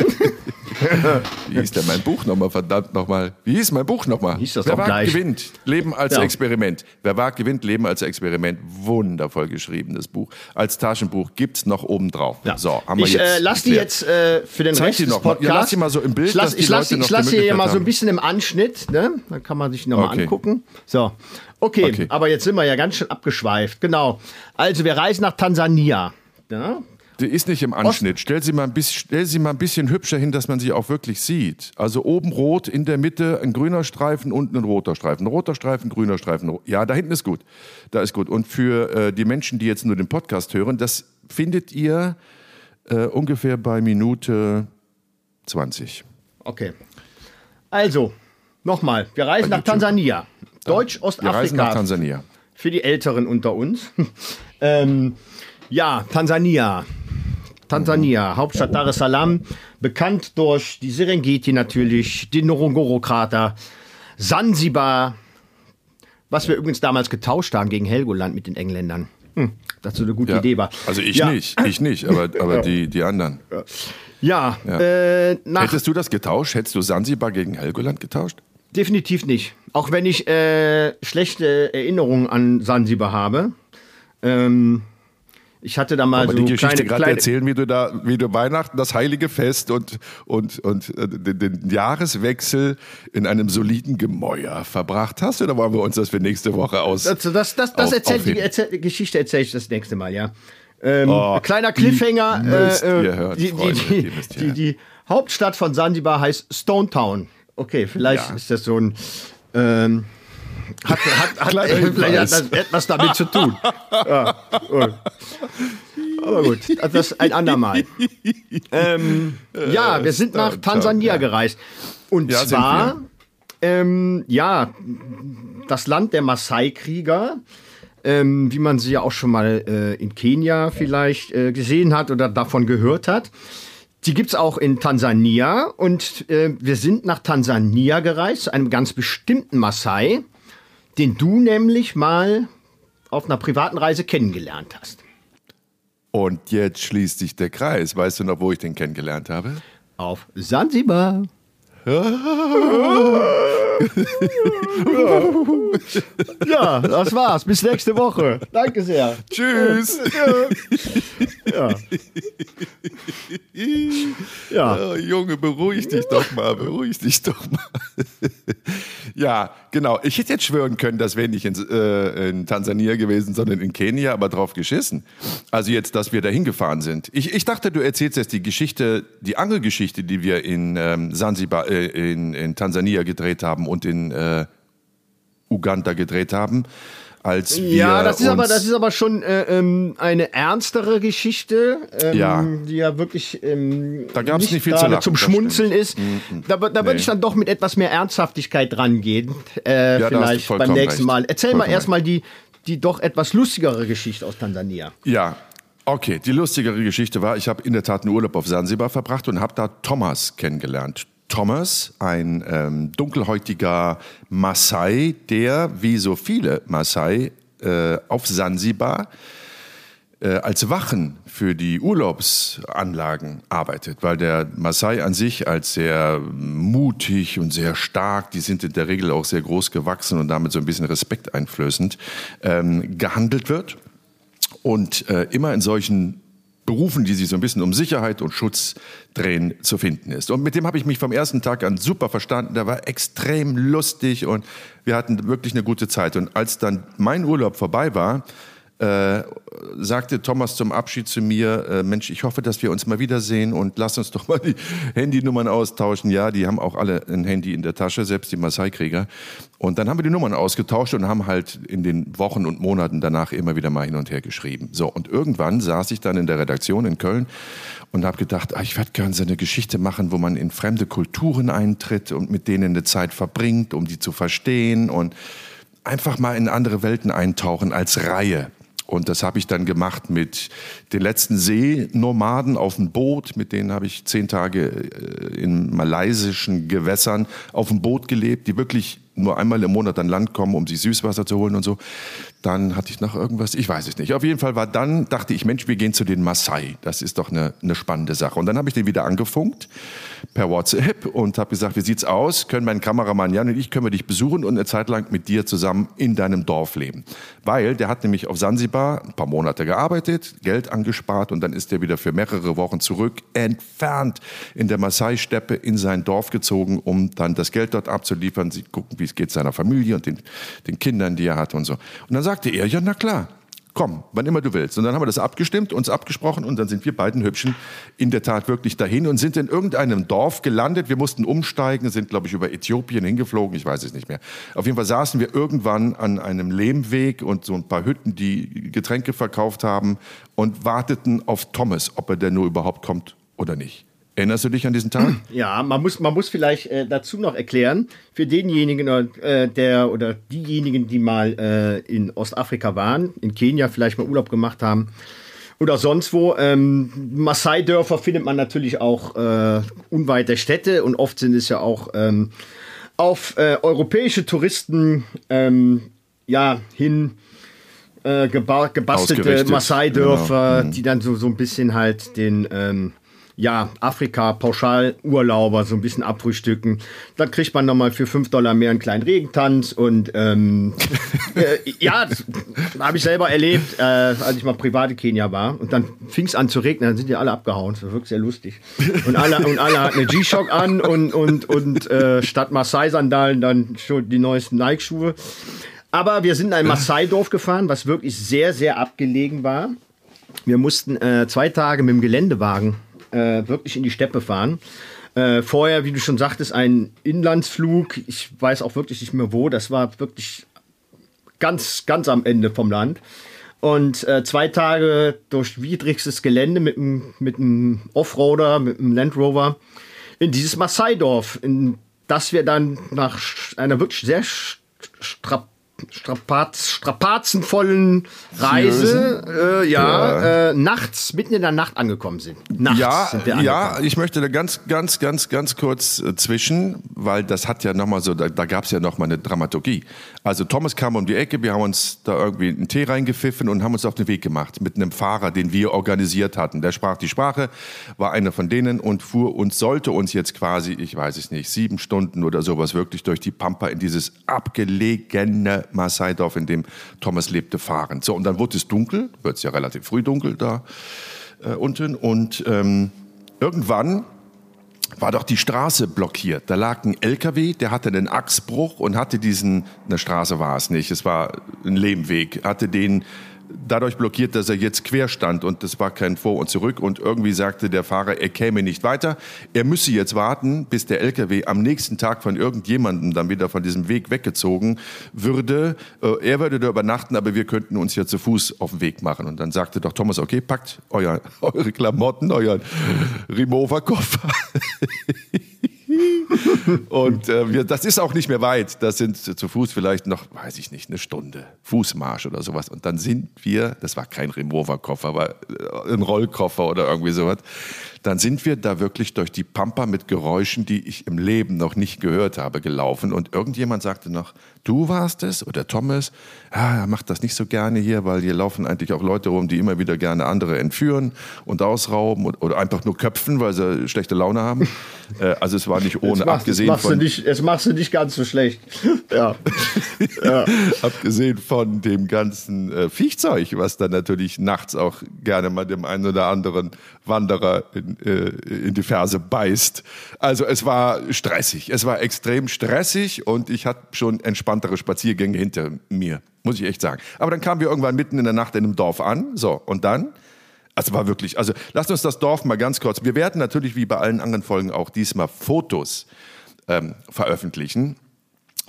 wie hieß denn mein Buch nochmal? Verdammt nochmal. Wie hieß mein Buch nochmal? Hieß das Wer wagt, gleich? gewinnt. Leben als Ja. Experiment. Wer wagt, gewinnt. Leben als Experiment. Wundervoll geschriebenes Buch. Als Taschenbuch gibt's noch oben drauf. So, haben wir ich jetzt. äh, lass die jetzt äh, für den Zeig Rest die des mal. Ja, Podcasts. lass die mal so im Bild, Ich lass, die ich lass, die- ich die lass sie hier mal so ein bisschen im Anschnitt. Ne? Dann kann man sich noch mal Okay. angucken. So. Okay, Okay. aber jetzt sind wir ja ganz schön abgeschweift. Genau. Also, wir reisen nach Tansania. Ja? Die ist nicht im Anschnitt. Stell sie, mal ein bisschen, stell sie mal ein bisschen hübscher hin, dass man sie auch wirklich sieht. Also oben rot, in der Mitte ein grüner Streifen, unten ein roter Streifen. Roter Streifen, grüner Streifen. Ja, da hinten ist gut. Da ist gut. Und für äh, die Menschen, die jetzt nur den Podcast hören, das findet ihr äh, ungefähr bei Minute 20. Okay. Also, nochmal. Wir reisen nach YouTube. Tansania. Wir reisen nach Deutsch-Ostafrika. Tansania. Für die Älteren unter uns. ähm, ja, Tansania. Tansania, Hauptstadt Dar es Salaam, bekannt durch die Serengeti natürlich, den Ngorongoro-Krater, Sansibar, was wir übrigens damals getauscht haben gegen Helgoland mit den Engländern. Hm, so eine gute Ja. Idee war. Also ich ja. nicht, ich nicht, aber, aber die, die anderen. Ja, Äh, Hättest du das getauscht? Hättest du Sansibar gegen Helgoland getauscht? definitiv nicht. Auch wenn ich äh, schlechte Erinnerungen an Sansibar habe. Ähm, ich hatte da mal Aber so die Geschichte kleine, gerade kleine erzählen, wie du da, wie du Weihnachten, das heilige Fest und, und, und äh, den, den Jahreswechsel in einem soliden Gemäuer verbracht hast? Oder wollen wir uns das für nächste Woche aus? Das, das, das, das auf- die, erzähl, Geschichte erzähle ich das nächste Mal, ja. Ähm, Oh, kleiner Cliffhanger. äh, ihr hören, die, Freunde, die, die die, Hauptstadt von Sansibar heißt Stone Town. Okay, vielleicht Ja. ist das so ein. Ähm, hat, hat, hat, äh, vielleicht hat das etwas damit zu tun. Ja. Aber gut, das ein andermal. Ähm, ja, wir sind nach Tansania gereist. Und Ja, zwar, ähm, ja, das Land der Maasai-Krieger, ähm, wie man sie ja auch schon mal äh, in Kenia vielleicht äh, gesehen hat oder davon gehört hat. Die gibt es auch in Tansania und äh, wir sind nach Tansania gereist, zu einem ganz bestimmten Maasai, den du nämlich mal auf einer privaten Reise kennengelernt hast. Und jetzt schließt sich der Kreis. Weißt du noch, wo ich den kennengelernt habe? Auf Sansibar. ja, das war's. Bis nächste Woche. Danke sehr. Tschüss! Ja. Ja. Oh, Junge, beruhig dich doch mal, beruhig dich doch mal. ja, genau. Ich hätte jetzt schwören können, das wäre nicht in, äh, in Tansania gewesen, sondern in Kenia, aber drauf geschissen. Also jetzt, dass wir da hingefahren sind. Ich, ich dachte, du erzählst jetzt die Geschichte, die Angelgeschichte, die wir in ähm, Sansibar, äh, in, in Tansania gedreht haben und in äh, Uganda gedreht haben. Als wir Ja, das ist, aber, das ist aber schon äh, ähm, eine ernstere Geschichte, ähm, Ja. die ja wirklich ähm, Da gab's nicht viel zu lachen, zum Schmunzeln ist. Da, da würde Nee. ich dann doch mit etwas mehr Ernsthaftigkeit rangehen, äh, da du vielleicht beim nächsten recht. Mal. Erzähl mal Vollkommen erstmal die, die doch etwas lustigere Geschichte aus Tansania. Ja, okay. Die lustigere Geschichte war, ich habe in der Tat einen Urlaub auf Sansibar verbracht und habe da Thomas kennengelernt. Thomas, ein ähm, dunkelhäutiger Maasai, der wie so viele Maasai äh, auf Sansibar äh, als Wachen für die Urlaubsanlagen arbeitet, weil der Maasai an sich als sehr mutig und sehr stark, die sind in der Regel auch sehr groß gewachsen und damit so ein bisschen respekteinflößend, ähm, gehandelt wird. Und äh, immer in solchen Berufen, die sich so ein bisschen um Sicherheit und Schutz drehen, zu finden ist. Und mit dem habe ich mich vom ersten Tag an super verstanden. Der war extrem lustig und wir hatten wirklich eine gute Zeit. Und als dann mein Urlaub vorbei war, äh, sagte Thomas zum Abschied zu mir, äh, Mensch, ich hoffe, dass wir uns mal wiedersehen und lass uns doch mal die Handynummern austauschen. Ja, die haben auch alle ein Handy in der Tasche, selbst die Maasai-Krieger. Und dann haben wir die Nummern ausgetauscht und haben halt in den Wochen und Monaten danach immer wieder mal hin und her geschrieben. So, und irgendwann saß ich dann in der Redaktion in Köln und habe gedacht, ah, ich werde gerne so eine Geschichte machen, wo man in fremde Kulturen eintritt und mit denen eine Zeit verbringt, um die zu verstehen und einfach mal in andere Welten eintauchen als Reihe. Und das habe ich dann gemacht mit den letzten Seenomaden auf dem Boot. Mit denen habe ich zehn Tage äh, in malaysischen Gewässern auf dem Boot gelebt, die wirklich nur einmal im Monat an Land kommen, um sich Süßwasser zu holen und so. Dann hatte ich noch irgendwas, ich weiß es nicht. Auf jeden Fall war dann, dachte ich, Mensch, wir gehen zu den Maasai. Das ist doch eine, eine spannende Sache. Und dann habe ich den wieder angefunkt per WhatsApp und habe gesagt, wie sieht's aus? Können mein Kameramann Jan und ich, können wir dich besuchen und eine Zeit lang mit dir zusammen in deinem Dorf leben? Weil der hat nämlich auf Sansibar ein paar Monate gearbeitet, Geld angespart und dann ist er wieder für mehrere Wochen zurück, entfernt in der Maasai-Steppe in sein Dorf gezogen, um dann das Geld dort abzuliefern, sie gucken, wie es geht seiner Familie und den, den Kindern, die er hat und so. Und dann sagte er, ja, na klar, komm, wann immer du willst. Und dann haben wir das abgestimmt, uns abgesprochen und dann sind wir beiden Hübschen in der Tat wirklich dahin und sind in irgendeinem Dorf gelandet. Wir mussten umsteigen, sind, glaube ich, über Äthiopien hingeflogen, ich weiß es nicht mehr. Auf jeden Fall saßen wir irgendwann an einem Lehmweg und so ein paar Hütten, die Getränke verkauft haben und warteten auf Thomas, ob er denn nur überhaupt kommt oder nicht. Erinnerst du dich an diesen Tag? Ja, man muss, man muss vielleicht äh, dazu noch erklären, für denjenigen äh, der oder diejenigen, die mal äh, in Ostafrika waren, in Kenia vielleicht mal Urlaub gemacht haben oder sonst wo. Ähm, Maasai-Dörfer findet man natürlich auch äh, unweit der Städte und oft sind es ja auch ähm, auf äh, europäische Touristen ähm, ja, hin äh, gebastelte Maasai-Dörfer, genau. mhm. die dann so, so ein bisschen halt den ja, Afrika-Pauschal-Urlauber so ein bisschen abfrühstücken. Dann kriegt man nochmal für 5 Dollar mehr einen kleinen Regentanz und ähm, äh, ja, das habe ich selber erlebt, äh, als ich mal privat in Kenia war. Und dann fing es an zu regnen, dann sind die alle abgehauen. Das war wirklich sehr lustig. Und alle, und alle hatten eine G-Shock an und, und, und äh, statt Maasai-Sandalen dann schon die neuesten Nike-Schuhe. Aber wir sind in ein Maasai-Dorf gefahren, was wirklich sehr, sehr abgelegen war. Wir mussten äh, zwei Tage mit dem Geländewagen äh, wirklich in die Steppe fahren. Äh, vorher, wie du schon sagtest, ein Inlandsflug. Ich weiß auch wirklich nicht mehr wo. Das war wirklich ganz, ganz am Ende vom Land. Und äh, zwei Tage durch widrigstes Gelände mit einem mit Offroader, mit einem Land Rover in dieses Maasai-Dorf, in das wir dann nach einer wirklich sehr strap Strapaz, strapazenvollen Reise, äh, ja, ja. Äh, nachts, mitten in der Nacht angekommen sind. Nachts ja, sind wir ja, ich möchte da ganz, ganz, ganz, ganz kurz äh, zwischen, weil das hat ja nochmal so, da, da gab es ja nochmal eine Dramaturgie. Also Thomas kam um die Ecke, wir haben uns da irgendwie einen Tee reingepfiffen und haben uns auf den Weg gemacht mit einem Fahrer, den wir organisiert hatten. Der sprach die Sprache, war einer von denen und fuhr und sollte uns jetzt quasi, ich weiß es nicht, sieben Stunden oder sowas wirklich durch die Pampa in dieses abgelegene Maasai-Dorf, in dem Thomas lebte, fahren. So, und dann wurde es dunkel, wird es ja relativ früh dunkel da äh, unten. Und ähm, irgendwann war doch die Straße blockiert. Da lag ein LKW, der hatte einen Achsbruch und hatte diesen, eine Straße war es nicht, es war ein Lehmweg, hatte den dadurch blockiert, dass er jetzt quer stand und das war kein Vor und Zurück und irgendwie sagte der Fahrer, er käme nicht weiter. Er müsse jetzt warten, bis der LKW am nächsten Tag von irgendjemandem dann wieder von diesem Weg weggezogen würde. Äh, er würde da übernachten, aber wir könnten uns ja zu Fuß auf den Weg machen. Und dann sagte doch Thomas, okay, packt euer, eure Klamotten, euren Remover-Koffer. und äh, wir, das ist auch nicht mehr weit. Das sind zu Fuß vielleicht noch, weiß ich nicht, eine Stunde Fußmarsch oder sowas. Und dann sind wir, das war kein Remover-Koffer, aber äh, ein Rollkoffer oder irgendwie sowas, dann sind wir da wirklich durch die Pampa mit Geräuschen, die ich im Leben noch nicht gehört habe, gelaufen. Und irgendjemand sagte noch, du warst es oder Thomas, ja, er macht das nicht so gerne hier, weil hier laufen eigentlich auch Leute rum, die immer wieder gerne andere entführen und ausrauben und, oder einfach nur köpfen, weil sie schlechte Laune haben. äh, also es war nicht ohne, machst, abgesehen machst von... Nicht, es machst du nicht ganz so schlecht. ja. ja. abgesehen von dem ganzen äh, Viechzeug, was dann natürlich nachts auch gerne mal dem einen oder anderen Wanderer in, äh, in die Ferse beißt. Also es war stressig, es war extrem stressig und ich hatte schon entspanntere Spaziergänge hinter mir, muss ich echt sagen. Aber dann kamen wir irgendwann mitten in der Nacht in einem Dorf an, so und dann also war wirklich, also lasst uns das Dorf mal ganz kurz. Wir werden natürlich wie bei allen anderen Folgen auch diesmal Fotos ähm, veröffentlichen.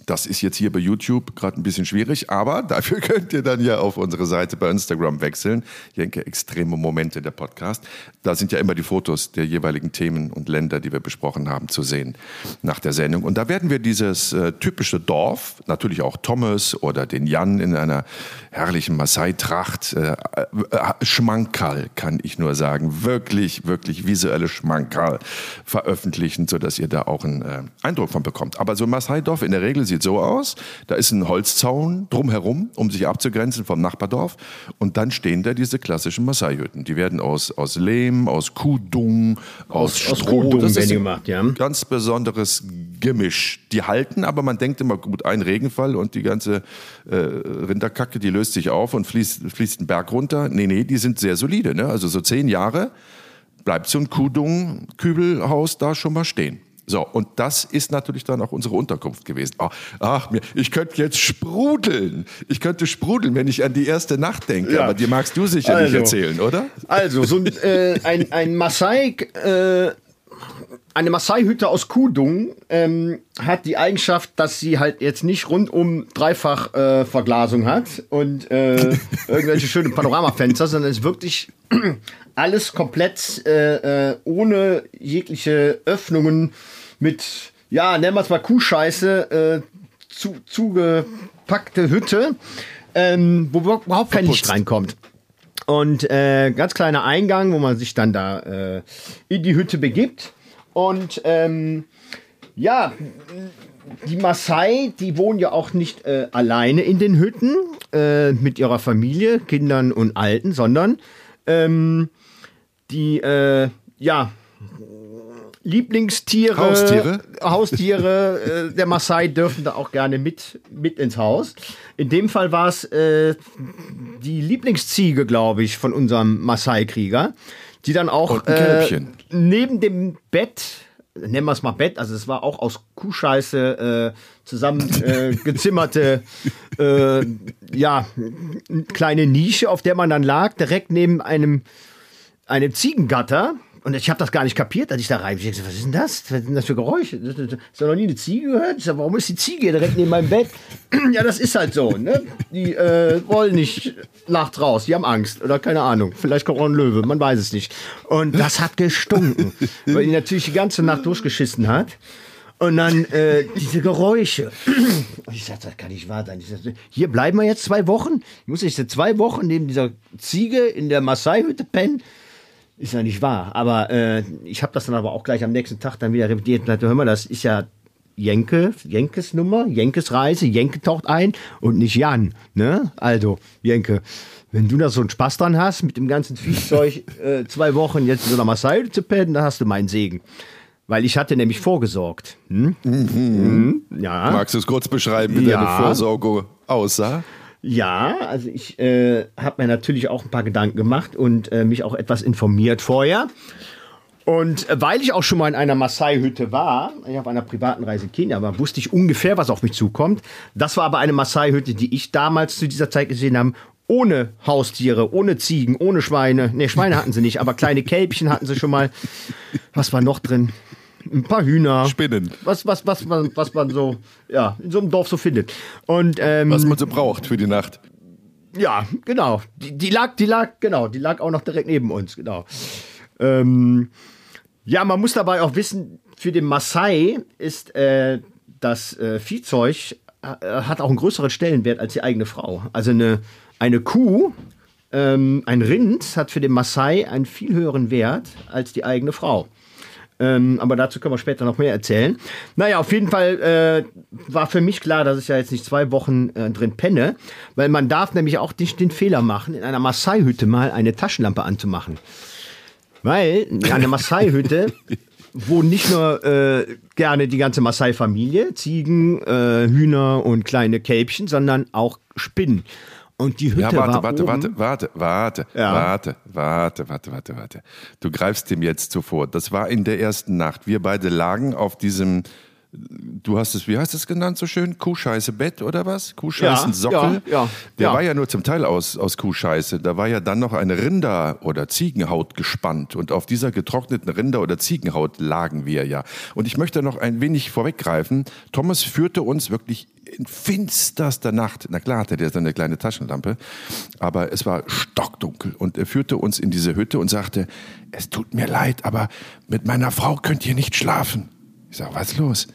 Das ist jetzt hier bei YouTube gerade ein bisschen schwierig, aber dafür könnt ihr dann ja auf unsere Seite bei Instagram wechseln. Jenke Extreme Momente der Podcast. Da sind ja immer die Fotos der jeweiligen Themen und Länder, die wir besprochen haben, zu sehen nach der Sendung. Und da werden wir dieses äh, typische Dorf, natürlich auch Thomas oder den Jan in einer herrlichen Maasai-Tracht, äh, äh, Schmankerl, kann ich nur sagen. Wirklich, wirklich visuelle Schmankerl veröffentlichen, sodass ihr da auch einen äh, Eindruck von bekommt. Aber so ein Maasai-Dorf in der Regel sieht sieht so aus. Da ist ein Holzzaun drumherum, um sich abzugrenzen vom Nachbardorf. Und dann stehen da diese klassischen Maasai-Hütten. Die werden aus, aus Lehm, aus Kuhdung, aus, aus Stroh. Aus das ist gemacht, ja. ganz besonderes Gemisch. Die halten, aber man denkt immer, gut, ein Regenfall und die ganze äh, Rinderkacke, die löst sich auf und fließt, fließt einen Berg runter. Nee, nee, die sind sehr solide. Ne? Also so zehn Jahre bleibt so ein Kudung-Kübelhaus da schon mal stehen. So, und das ist natürlich dann auch unsere Unterkunft gewesen. Ach, ach mir, ich könnte jetzt sprudeln. Ich könnte sprudeln, wenn ich an die erste Nacht denke. Ja. Aber die magst du sicher also, nicht erzählen, oder? Also, so ein, äh, ein, ein Maasai, äh, eine Maasai-Hütte aus Kudung ähm, hat die Eigenschaft, dass sie halt jetzt nicht rundum dreifach äh, Verglasung hat und äh, irgendwelche schönen Panoramafenster, sondern es ist wirklich alles komplett äh, äh, ohne jegliche Öffnungen mit, ja, nennen wir es mal Kuhscheiße, äh, zu, zugepackte Hütte, ähm, wo überhaupt kein Licht reinkommt. Und äh, ganz kleiner Eingang, wo man sich dann da äh, in die Hütte begibt. Und ähm, ja, die Maasai, die wohnen ja auch nicht äh, alleine in den Hütten äh, mit ihrer Familie, Kindern und Alten, sondern ähm, die, äh, ja, Lieblingstiere, Haustiere, Haustiere äh, der Maasai dürfen da auch gerne mit, mit ins Haus. In dem Fall war es äh, die Lieblingsziege, glaube ich, von unserem Maasai-Krieger, die dann auch äh, neben dem Bett, nennen wir es mal Bett, also es war auch aus Kuhscheiße äh, zusammen äh, äh, ja, eine kleine Nische, auf der man dann lag, direkt neben einem, einem Ziegengatter. Und ich habe das gar nicht kapiert, als ich da rein bin. Ich dachte, was ist denn das? Was sind das für Geräusche? Hast du noch nie eine Ziege gehört? Sag, warum ist die Ziege direkt neben meinem Bett? ja, das ist halt so. Ne? Die äh, wollen nicht nachts raus. Die haben Angst. Oder keine Ahnung. Vielleicht kommt auch ein Löwe. Man weiß es nicht. Und das hat gestunken. weil die natürlich die ganze Nacht durchgeschissen hat. Und dann äh, diese Geräusche. Und ich sagte, das kann nicht wahr sein. Ich sagte, hier bleiben wir jetzt zwei Wochen. Ich muss jetzt zwei Wochen neben dieser Ziege in der Maasai-Hütte pennen. Ist ja nicht wahr. Aber äh, ich habe das dann aber auch gleich am nächsten Tag dann wieder revidiert und sagte, hör mal, das ist ja Jenke, Jenkes Nummer, Jenkes Reise, Jenke taucht ein und nicht Jan. Ne? Also, Jenke, wenn du da so einen Spaß dran hast, mit dem ganzen Viehzeug äh, zwei Wochen jetzt in so einer Maasai zu pennen, dann hast du meinen Segen. Weil ich hatte nämlich vorgesorgt. Hm? Mhm. Ja. Magst du es kurz beschreiben, wie Ja. deine Vorsorge aussah? Ja, also ich äh, habe mir natürlich auch ein paar Gedanken gemacht und äh, mich auch etwas informiert vorher. Und äh, weil ich auch schon mal in einer Maasai-Hütte war, ich auf einer privaten Reise in Kenia war, wusste ich ungefähr, was auf mich zukommt. Das war aber eine Maasai-Hütte, die ich damals zu dieser Zeit gesehen habe, ohne Haustiere, ohne Ziegen, ohne Schweine. Ne, Schweine hatten sie nicht, aber kleine Kälbchen hatten sie schon mal. Was war noch drin? Ein paar Hühner. Spinnen. Was, was, was, man, was man so, ja, in so einem Dorf so findet. Und, ähm, Was man so braucht für die Nacht. ja, genau. Die, die lag, die lag, genau, die lag auch noch direkt neben uns, genau. Ähm, ja, man muss dabei auch wissen, für den Maasai ist äh, das äh, Viehzeug äh, hat auch einen größeren Stellenwert als die eigene Frau. Also eine, eine Kuh, ähm, ein Rind hat für den Maasai einen viel höheren Wert als die eigene Frau. Ähm, aber dazu können wir später noch mehr erzählen. Naja, auf jeden Fall äh, war für mich klar, dass ich ja jetzt nicht zwei Wochen äh, drin penne, weil man darf nämlich auch nicht den Fehler machen, in einer Maasai-Hütte mal eine Taschenlampe anzumachen. Weil in einer Maasai-Hütte wohnen nicht nur äh, gerne die ganze Maasai-Familie, Ziegen, äh, Hühner und kleine Kälbchen, sondern auch Spinnen. Und die Hütte Ja, warte, war warte, oben, warte, warte, warte, Ja. warte, warte, warte, warte, warte. Du greifst dem jetzt zuvor. Das war in der ersten Nacht. Wir beide lagen auf diesem, du hast es, wie heißt es genannt so schön? Kuhscheiße Bett oder was? Kuhscheißen Ja, Sockel? ja, ja, Der ja. war ja nur zum Teil aus, aus Kuhscheiße. Da war ja dann noch eine Rinder- oder Ziegenhaut gespannt. Und auf dieser getrockneten Rinder- oder Ziegenhaut lagen wir ja. Und ich möchte noch ein wenig vorweggreifen. Thomas führte uns wirklich in finsterster Nacht, na klar hatte der seine kleine Taschenlampe, aber es war stockdunkel und er führte uns in diese Hütte und sagte, es tut mir leid, aber mit meiner Frau könnt ihr nicht schlafen. Ich sage, was ist los?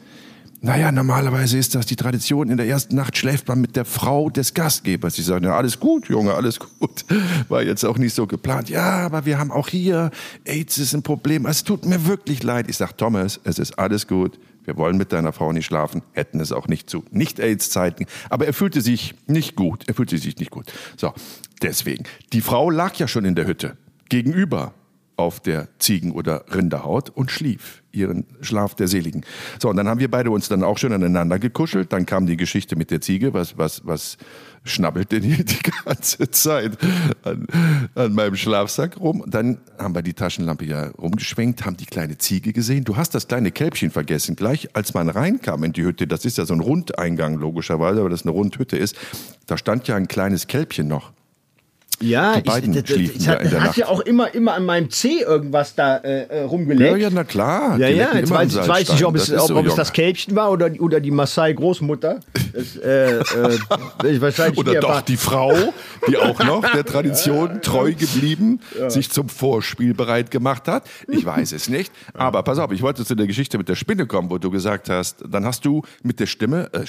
Naja, normalerweise ist das die Tradition. In der ersten Nacht schläft man mit der Frau des Gastgebers. Ich sage, ja, alles gut, Junge, alles gut. War jetzt auch nicht so geplant. Ja, aber wir haben auch hier, AIDS ist ein Problem. Es tut mir wirklich leid. Ich sage, Thomas, es ist alles gut. Wir wollen mit deiner Frau nicht schlafen, hätten es auch nicht zu Nicht-AIDS-Zeiten. Aber er fühlte sich nicht gut. Er fühlte sich nicht gut. So, deswegen. Die Frau lag ja schon in der Hütte. Gegenüber auf der Ziegen- oder Rinderhaut und schlief ihren Schlaf der Seligen. So, und dann haben wir beide uns dann auch schon aneinander gekuschelt. Dann kam die Geschichte mit der Ziege. Was, was, was schnabbelt denn hier die ganze Zeit an, an meinem Schlafsack rum? Dann haben wir die Taschenlampe ja rumgeschwenkt, haben die kleine Ziege gesehen. Du hast das kleine Kälbchen vergessen. Gleich als man reinkam in die Hütte, das ist ja so ein Rundeingang logischerweise, weil das eine Rundhütte ist, da stand ja ein kleines Kälbchen noch. Ja, Die beiden ich, ich, schliefen ich, hat, in der Nacht. ja auch immer, immer an meinem Zeh irgendwas da äh, äh, rumgeleckt. Ja, ja, na klar. Ja, ja, jetzt weiß, jetzt weiß ich nicht, ob es, ob, so, ob es das Kälbchen war oder, die- oder die Maasai-Großmutter. Äh, äh, ich wahrscheinlich Oder doch war- die Frau, die auch noch der Tradition treu geblieben, sich zum Vorspiel bereit gemacht hat. Ich weiß es nicht. Aber pass auf, ich wollte zu der Geschichte mit der Spinne kommen, wo du gesagt hast, dann hast du mit der Stimme, äh,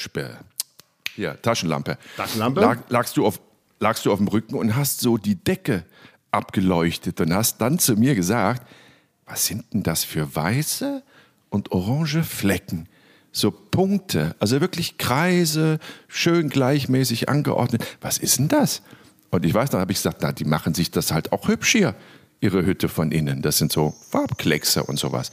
hier, Taschenlampe. Taschenlampe? Lag, lagst du auf lagst du auf dem Rücken und hast so die Decke abgeleuchtet und hast dann zu mir gesagt, was sind denn das für weiße und orange Flecken? So Punkte, also wirklich Kreise, schön gleichmäßig angeordnet. Was ist denn das? Und ich weiß, da habe ich gesagt, na, die machen sich das halt auch hübsch hier, ihre Hütte von innen. Das sind so Farbkleckse und sowas.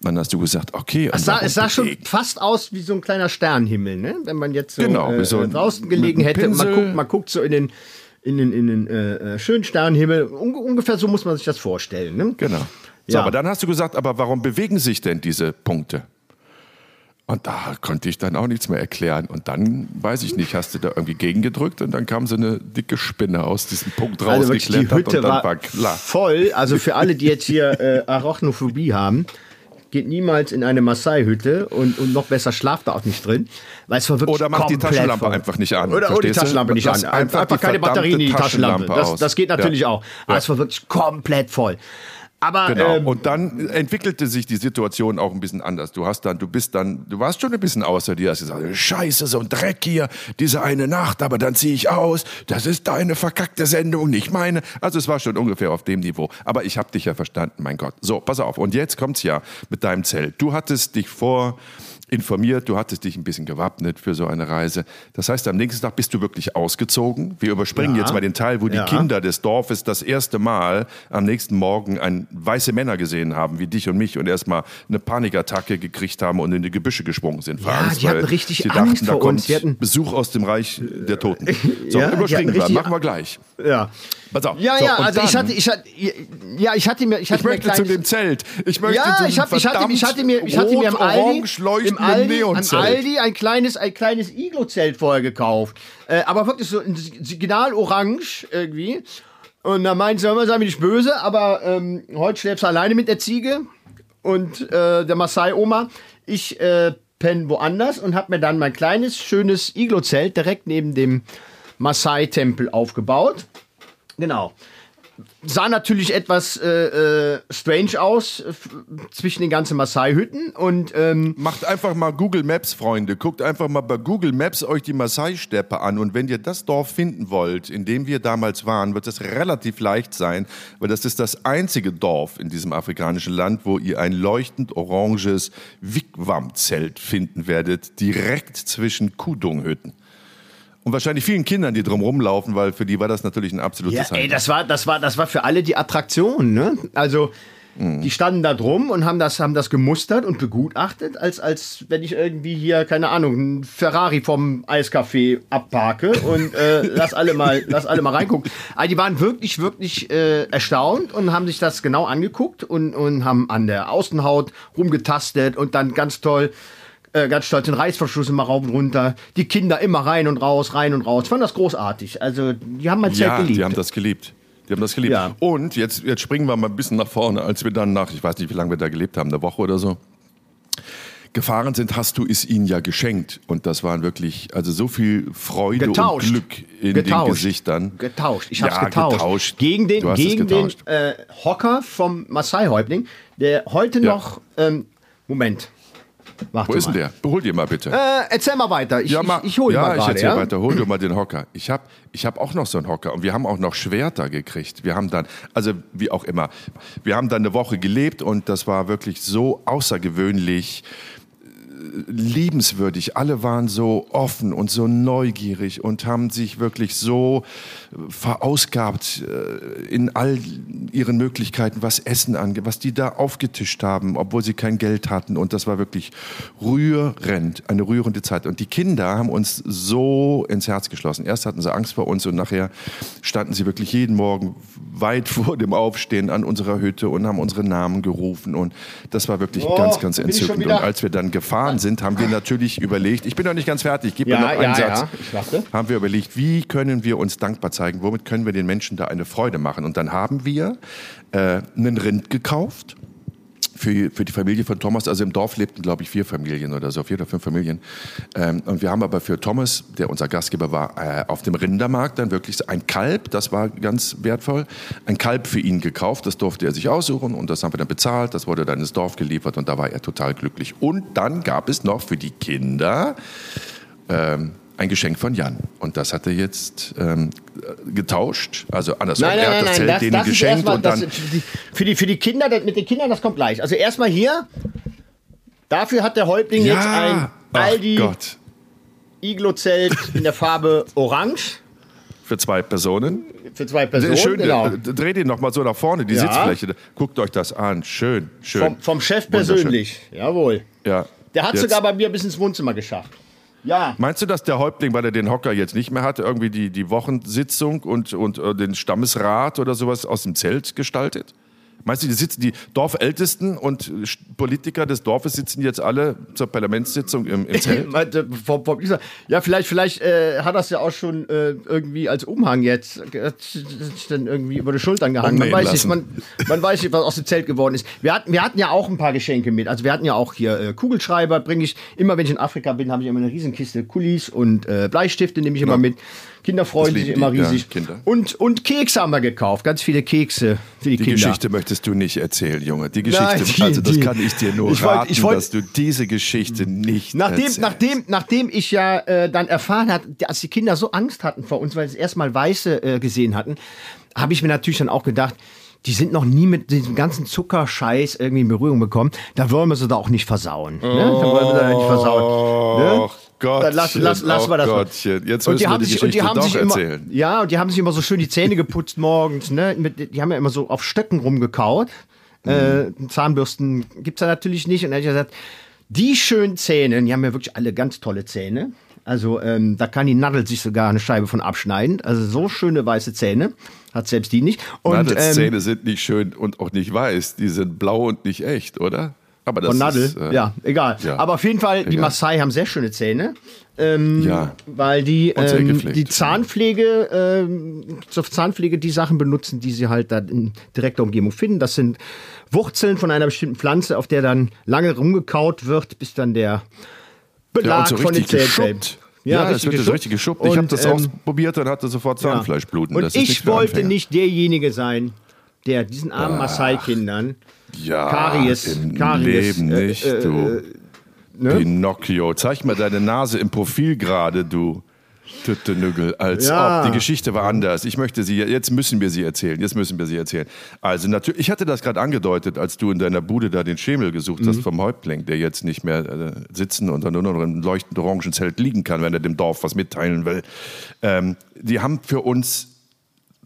Dann hast du gesagt, okay. Es sah, es sah schon fast aus wie so ein kleiner Sternenhimmel, ne? wenn man jetzt so, Genau, äh, so draußen gelegen hätte. Man guckt, man guckt so in den, in den, in den äh, äh, schönen Sternenhimmel. Un ungefähr so muss man sich das vorstellen. Ne? Genau. So, Ja. aber dann hast du gesagt, aber warum bewegen sich denn diese Punkte? Und da konnte ich dann auch nichts mehr erklären. Und dann, weiß ich nicht, hast du da irgendwie gegengedrückt und dann kam so eine dicke Spinne aus diesem Punkt Also rausgeklettert Hütte und dann war, war klar. voll. Also für alle, die jetzt hier äh, Arachnophobie haben, geht niemals in eine Maasai-Hütte und, und noch besser schlaft da auch nicht drin, weil es war wirklich Oder macht die Taschenlampe voll. einfach nicht an, Oder, oder die du? Taschenlampe nicht Lass an. einfach Einfach, keine Batterien in die Taschenlampe. Taschenlampe Das, das geht natürlich Ja. auch. Aber Ja. es war wirklich komplett voll. Aber Genau. ähm, und dann entwickelte sich die Situation auch ein bisschen anders. Du hast dann, du bist dann, du warst schon ein bisschen außer dir, hast gesagt, Scheiße, so ein Dreck hier, diese eine Nacht, aber dann ziehe ich aus. Das ist deine verkackte Sendung, nicht meine. Also es war schon ungefähr auf dem Niveau. Aber ich habe dich ja verstanden, mein Gott. So, pass auf. Und jetzt kommt's ja mit deinem Zelt. Du hattest dich vor informiert, du hattest dich ein bisschen gewappnet für so eine Reise. Das heißt, am nächsten Tag bist du wirklich ausgezogen. Wir überspringen Ja. jetzt mal den Teil, wo die Ja. Kinder des Dorfes das erste Mal am nächsten Morgen ein weiße Männer gesehen haben, wie dich und mich, und erstmal eine Panikattacke gekriegt haben und in die Gebüsche gesprungen sind. Ja, Angst, die hatten richtig sie Angst dachten, da vor kommt uns. Die Besuch aus dem Reich der Toten. So, Ja, die überspringen wir, machen wir gleich. ja. Pass auf. Ja, So, ja, also ich dann- hatte, ich hatte, ja, ich hatte mir, ich hatte Ich mir möchte ein zu dem Zelt. Ich möchte ja, zu ich, hab, ich, hatte, ich hatte mir, ich hatte mir im Aldi, im Aldi. Aldi ein kleines, ein kleines Iglo-Zelt vorher gekauft. Äh, aber wirklich so ein Signal orange irgendwie. Und da meinte sie immer, sei mir nicht böse, aber ähm, heute schläfst du alleine mit der Ziege und äh, der Maasai-Oma. Ich äh, penne woanders und habe mir dann mein kleines, schönes Iglo-Zelt direkt neben dem Maasai-Tempel aufgebaut. Genau. Sah natürlich etwas äh, äh, strange aus äh, zwischen den ganzen Maasai-Hütten ähm, Macht einfach mal Google Maps, Freunde. Guckt einfach mal bei Google Maps euch die Maasai-Steppe an. Und wenn ihr das Dorf finden wollt, in dem wir damals waren, wird es relativ leicht sein, weil das ist das einzige Dorf in diesem afrikanischen Land, wo ihr ein leuchtend oranges Wigwam-Zelt finden werdet, direkt zwischen Kudung-Hütten. Und wahrscheinlich vielen Kindern, die drum rumlaufen, weil für die war das natürlich ein absolutes ja, ey, das war, das war, das war für alle die Attraktion, ne? Also die standen da drum und haben das, haben das gemustert und begutachtet, als, als wenn ich irgendwie hier, keine Ahnung, ein Ferrari vom Eiscafé abparke und äh, lass alle mal, lass alle mal reingucken. Also die waren wirklich, wirklich äh, erstaunt und haben sich das genau angeguckt und, und haben an der Außenhaut rumgetastet und dann ganz toll äh, ganz stolz den Reißverschluss immer rauf und runter. Die Kinder immer rein und raus, rein und raus. Ich fand das großartig. Also, die haben mein Zelt Ja, geliebt. die haben das geliebt. Die haben das geliebt. Ja. Und jetzt, jetzt springen wir mal ein bisschen nach vorne, als wir dann nach, ich weiß nicht, wie lange wir da gelebt haben, eine Woche oder so, gefahren sind, hast du es ihnen ja geschenkt. Und das waren wirklich, also so viel Freude Getauscht. und Glück in Getauscht. den Gesichtern. Getauscht. Ich hab's Ja, getauscht. getauscht. Gegen den, gegen den äh, Hocker vom Maasai-Häuptling, der heute Ja. noch. Ähm, Moment. Warte Wo ist mal. denn der? Behol dir mal bitte. Äh, erzähl mal weiter. Ich, ja, ich, ich hole ja, mal ich gerade. erzähl Ja? weiter. Hol dir mal den Hocker. Ich habe ich hab auch noch so einen Hocker und wir haben auch noch Schwerter gekriegt. Wir haben dann, also wie auch immer, wir haben dann eine Woche gelebt und das war wirklich so außergewöhnlich liebenswürdig. Alle waren so offen und so neugierig und haben sich wirklich so äh, verausgabt äh, in all ihren Möglichkeiten, was Essen angeht, was die da aufgetischt haben, obwohl sie kein Geld hatten. Und das war wirklich rührend, eine rührende Zeit. Und die Kinder haben uns so ins Herz geschlossen. Erst hatten sie Angst vor uns und nachher standen sie wirklich jeden Morgen weit vor dem Aufstehen an unserer Hütte und haben unsere Namen gerufen. Und das war wirklich Oh, ganz, ganz entzückend. Und als wir dann gefahren sind, haben wir natürlich überlegt, ich bin noch nicht ganz fertig, gib mir Ja, noch einen ja, Satz. ja, ich warte. Haben wir überlegt, wie können wir uns dankbar zeigen, womit können wir den Menschen da eine Freude machen. Und dann haben wir äh, einen Rind gekauft für, für die Familie von Thomas. Also im Dorf lebten, glaube ich, vier Familien oder so, vier oder fünf Familien. Ähm, und wir haben aber für Thomas, der unser Gastgeber war, äh, auf dem Rindermarkt dann wirklich ein Kalb, das war ganz wertvoll, ein Kalb für ihn gekauft. Das durfte er sich aussuchen und das haben wir dann bezahlt. Das wurde dann ins Dorf geliefert und da war er total glücklich. Und dann gab es noch für die Kinder ähm, ein Geschenk von Jan. Und das hat er jetzt ähm, getauscht? Also andersrum, Nein, er nein, hat nein, das nein, Zelt das, denen das geschenkt erstmal, und das, dann. für, die, für die Kinder, das, mit den Kindern, das kommt gleich. Also erstmal hier, dafür hat der Häuptling jetzt ein Aldi. Iglo-Zelt in der Farbe Orange Für zwei Personen. für zwei Personen. Schön, genau. äh, dreht ihn noch mal so nach vorne, die Ja. Sitzfläche. Guckt euch das an. Schön, schön. Vom, vom Chef persönlich, jawohl. Ja. Der hat Jetzt- sogar bei mir bis ins Wohnzimmer geschafft. Ja. Meinst du, dass der Häuptling, weil er den Hocker jetzt nicht mehr hat, irgendwie die, die Wochensitzung und, und äh, den Stammesrat oder sowas aus dem Zelt gestaltet? Meinst du, die sitzen die Dorfältesten und äh, Politiker des Dorfes sitzen jetzt alle zur Parlamentssitzung im, im Zelt? Ja, vielleicht, vielleicht äh, hat das ja auch schon äh, irgendwie als Umhang jetzt dann irgendwie über die Schultern gehangen. Man weiß, nicht, man, man weiß nicht, was aus dem Zelt geworden ist. Wir hatten, wir hatten ja auch ein paar Geschenke mit. Also wir hatten ja auch hier äh, Kugelschreiber, bringe ich immer, wenn ich in Afrika bin, habe ich immer eine Riesenkiste Kulis und äh, Bleistifte nehme ich immer mit. Kinderfreundlich, Das lieben immer die, riesig. Kinder. Und, und Kekse haben wir gekauft, ganz viele Kekse für die, Die Kinder. Geschichte möchtest du nicht erzählen, Junge. Die Geschichte, Nein, die- also das die- kann ich dir nur Ich wollt- raten, ich wollt- dass du diese Geschichte nicht Nachdem, erzählst. nachdem, nachdem ich ja äh, dann erfahren hat, als die Kinder so Angst hatten vor uns, weil sie erstmal Weiße äh, gesehen hatten, habe ich mir natürlich dann auch gedacht, die sind noch nie mit diesem ganzen Zuckerscheiß irgendwie in Berührung bekommen. Da wollen wir sie da auch nicht versauen. Ne? Da wollen wir sie da nicht versauen. Ne? Gott, Dann lass, lass, wir das. mal. Gottchen. Jetzt und die wir haben die sich, und die Geschichte haben sich immer, erzählen. ja, und die haben sich immer so schön die Zähne geputzt morgens, ne? Die haben ja immer so auf Stöcken rumgekaut. Äh, Zahnbürsten gibt's da natürlich nicht. Und dann hab ich gesagt, die schönen Zähne, die haben ja wirklich alle ganz tolle Zähne. Also ähm, da kann die Nadel sich sogar eine Scheibe von abschneiden. Also so schöne weiße Zähne hat selbst die nicht. Und Nadels ähm, Zähne sind nicht schön und auch nicht weiß. Die sind blau und nicht echt, oder? Aber das von Nadel, ist, äh, ja, egal. ja. Aber auf jeden Fall, die Egal. Maasai haben sehr schöne Zähne. Ähm, Ja. Weil die, ähm, die Zahnpflege, ähm, zur Zahnpflege die Sachen benutzen, die sie halt da in direkter Umgebung finden. Das sind Wurzeln von einer bestimmten Pflanze, auf der dann lange rumgekaut wird, bis dann der Ja, Belag und so von den Zähnen geschuppt. Ja, es wird so richtig geschuppt. Ich habe das ähm, ausprobiert und hatte sofort ja. Zahnfleischbluten. Und das ich wollte nicht derjenige sein, der diesen armen Maasai-Kindern ja, Karies, im Karies, Leben äh, nicht, äh, du. ne? Pinocchio, zeig mal deine Nase im Profil gerade, du. Tüttenüggel, als Ja. ob die Geschichte war anders. Ich möchte sie, jetzt müssen wir sie erzählen. Jetzt müssen wir sie erzählen. Also natürlich, ich hatte das gerade angedeutet, als du in deiner Bude da den Schemel gesucht Mhm. hast vom Häuptling, der jetzt nicht mehr äh, sitzen und dann nur noch im leuchtend orangen Zelt liegen kann, wenn er dem Dorf was mitteilen will. Ähm, die haben für uns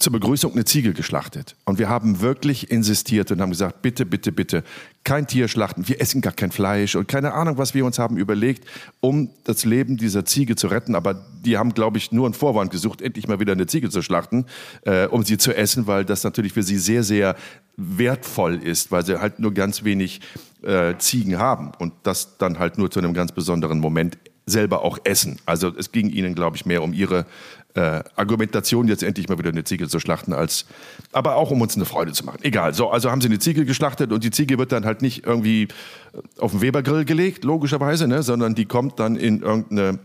zur Begrüßung eine Ziege geschlachtet. Und wir haben wirklich insistiert und haben gesagt, bitte, bitte, bitte, kein Tier schlachten. Wir essen gar kein Fleisch und keine Ahnung, was wir uns haben überlegt, um das Leben dieser Ziege zu retten. Aber die haben, glaube ich, nur einen Vorwand gesucht, endlich mal wieder eine Ziege zu schlachten, äh, um sie zu essen, weil das natürlich für sie sehr, sehr wertvoll ist, weil sie halt nur ganz wenig äh, Ziegen haben und das dann halt nur zu einem ganz besonderen Moment selber auch essen. Also es ging ihnen, glaube ich, mehr um ihre äh, Argumentation, jetzt endlich mal wieder eine Ziege zu schlachten, als aber auch um uns eine Freude zu machen. Egal. So, also haben sie eine Ziege geschlachtet und die Ziege wird dann halt nicht irgendwie auf den Webergrill gelegt, logischerweise, ne, sondern die kommt dann in irgendeine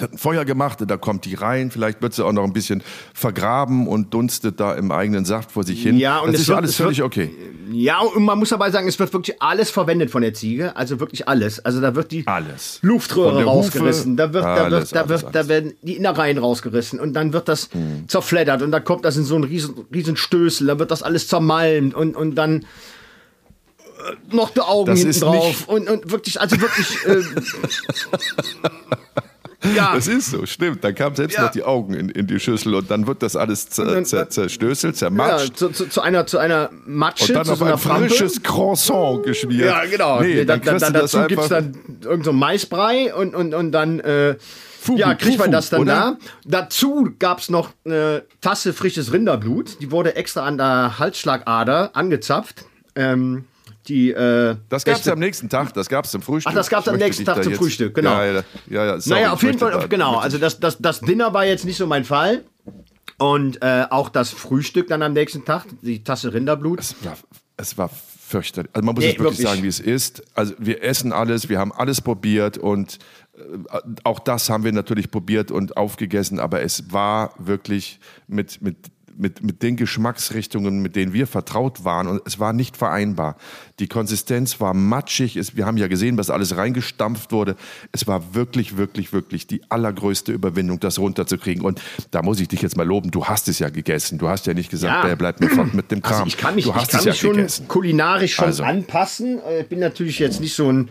hat ein Feuer gemacht, da kommt die rein, vielleicht wird sie auch noch ein bisschen vergraben und dunstet da im eigenen Saft vor sich hin. Ja, und das es ist wird- alles es wird- völlig okay. Ja, und man muss dabei sagen, es wird wirklich alles verwendet von der Ziege. Also wirklich alles. Also da wird die Alles. Luftröhre der Hufe, rausgerissen, da, wird, da, alles, wird, da, alles, wird, da werden die Innereien rausgerissen und dann wird das zerfleddert und dann kommt das in so einen riesen, riesen Stößel, dann wird das alles zermalmt und, und dann äh, noch die Augen Das hinten drauf und, und wirklich, also wirklich. Äh, ja, Das ist so, stimmt. Dann kamen selbst Ja. noch die Augen in, in die Schüssel und dann wird das alles zer, dann- zer, zerstößelt, ja zermatscht. zu, zu, zu einer, zu einer Matsche, und dann zu auf so einer ein frisches Croissant geschmiert. Ja, genau. Nee, dann, da, kriegst da, du das dazu gibt es dann irgendein so Maisbrei und, und, und dann äh, Fugu, ja, kriegt man das dann oder? da. Dazu gab es noch eine Tasse frisches Rinderblut. Die wurde extra an der Halsschlagader angezapft. Ähm, die, äh, Das gab es am nächsten Tag, das gab es zum Frühstück. Ach, das gab's Ich am nächsten Tag zum jetzt- Frühstück, genau. Ja, ja, ja, ja sorry, Naja, auf jeden Fall, genau. Also das, das, das Dinner war jetzt nicht so mein Fall. Und äh, auch das Frühstück dann am nächsten Tag, die Tasse Rinderblut. Es war, es war fürchterlich. Also man muss Nee, es wirklich, wirklich. sagen, wie es ist. Also wir essen alles, wir haben alles probiert und äh, auch das haben wir natürlich probiert und aufgegessen, aber es war wirklich mit, mit mit, mit den Geschmacksrichtungen, mit denen wir vertraut waren. Und es war nicht vereinbar. Die Konsistenz war matschig. Es, wir haben ja gesehen, was alles reingestampft wurde. Es war wirklich, wirklich, wirklich die allergrößte Überwindung, das runterzukriegen. Und da muss ich dich jetzt mal loben. Du hast es ja gegessen. Du hast ja nicht gesagt, Ja. der bleibt mir fort mit dem Kram. Also ich kann mich, du ich hast kann es mich ja schon gegessen. kulinarisch schon Also. anpassen. Äh, Ich bin natürlich jetzt nicht so ein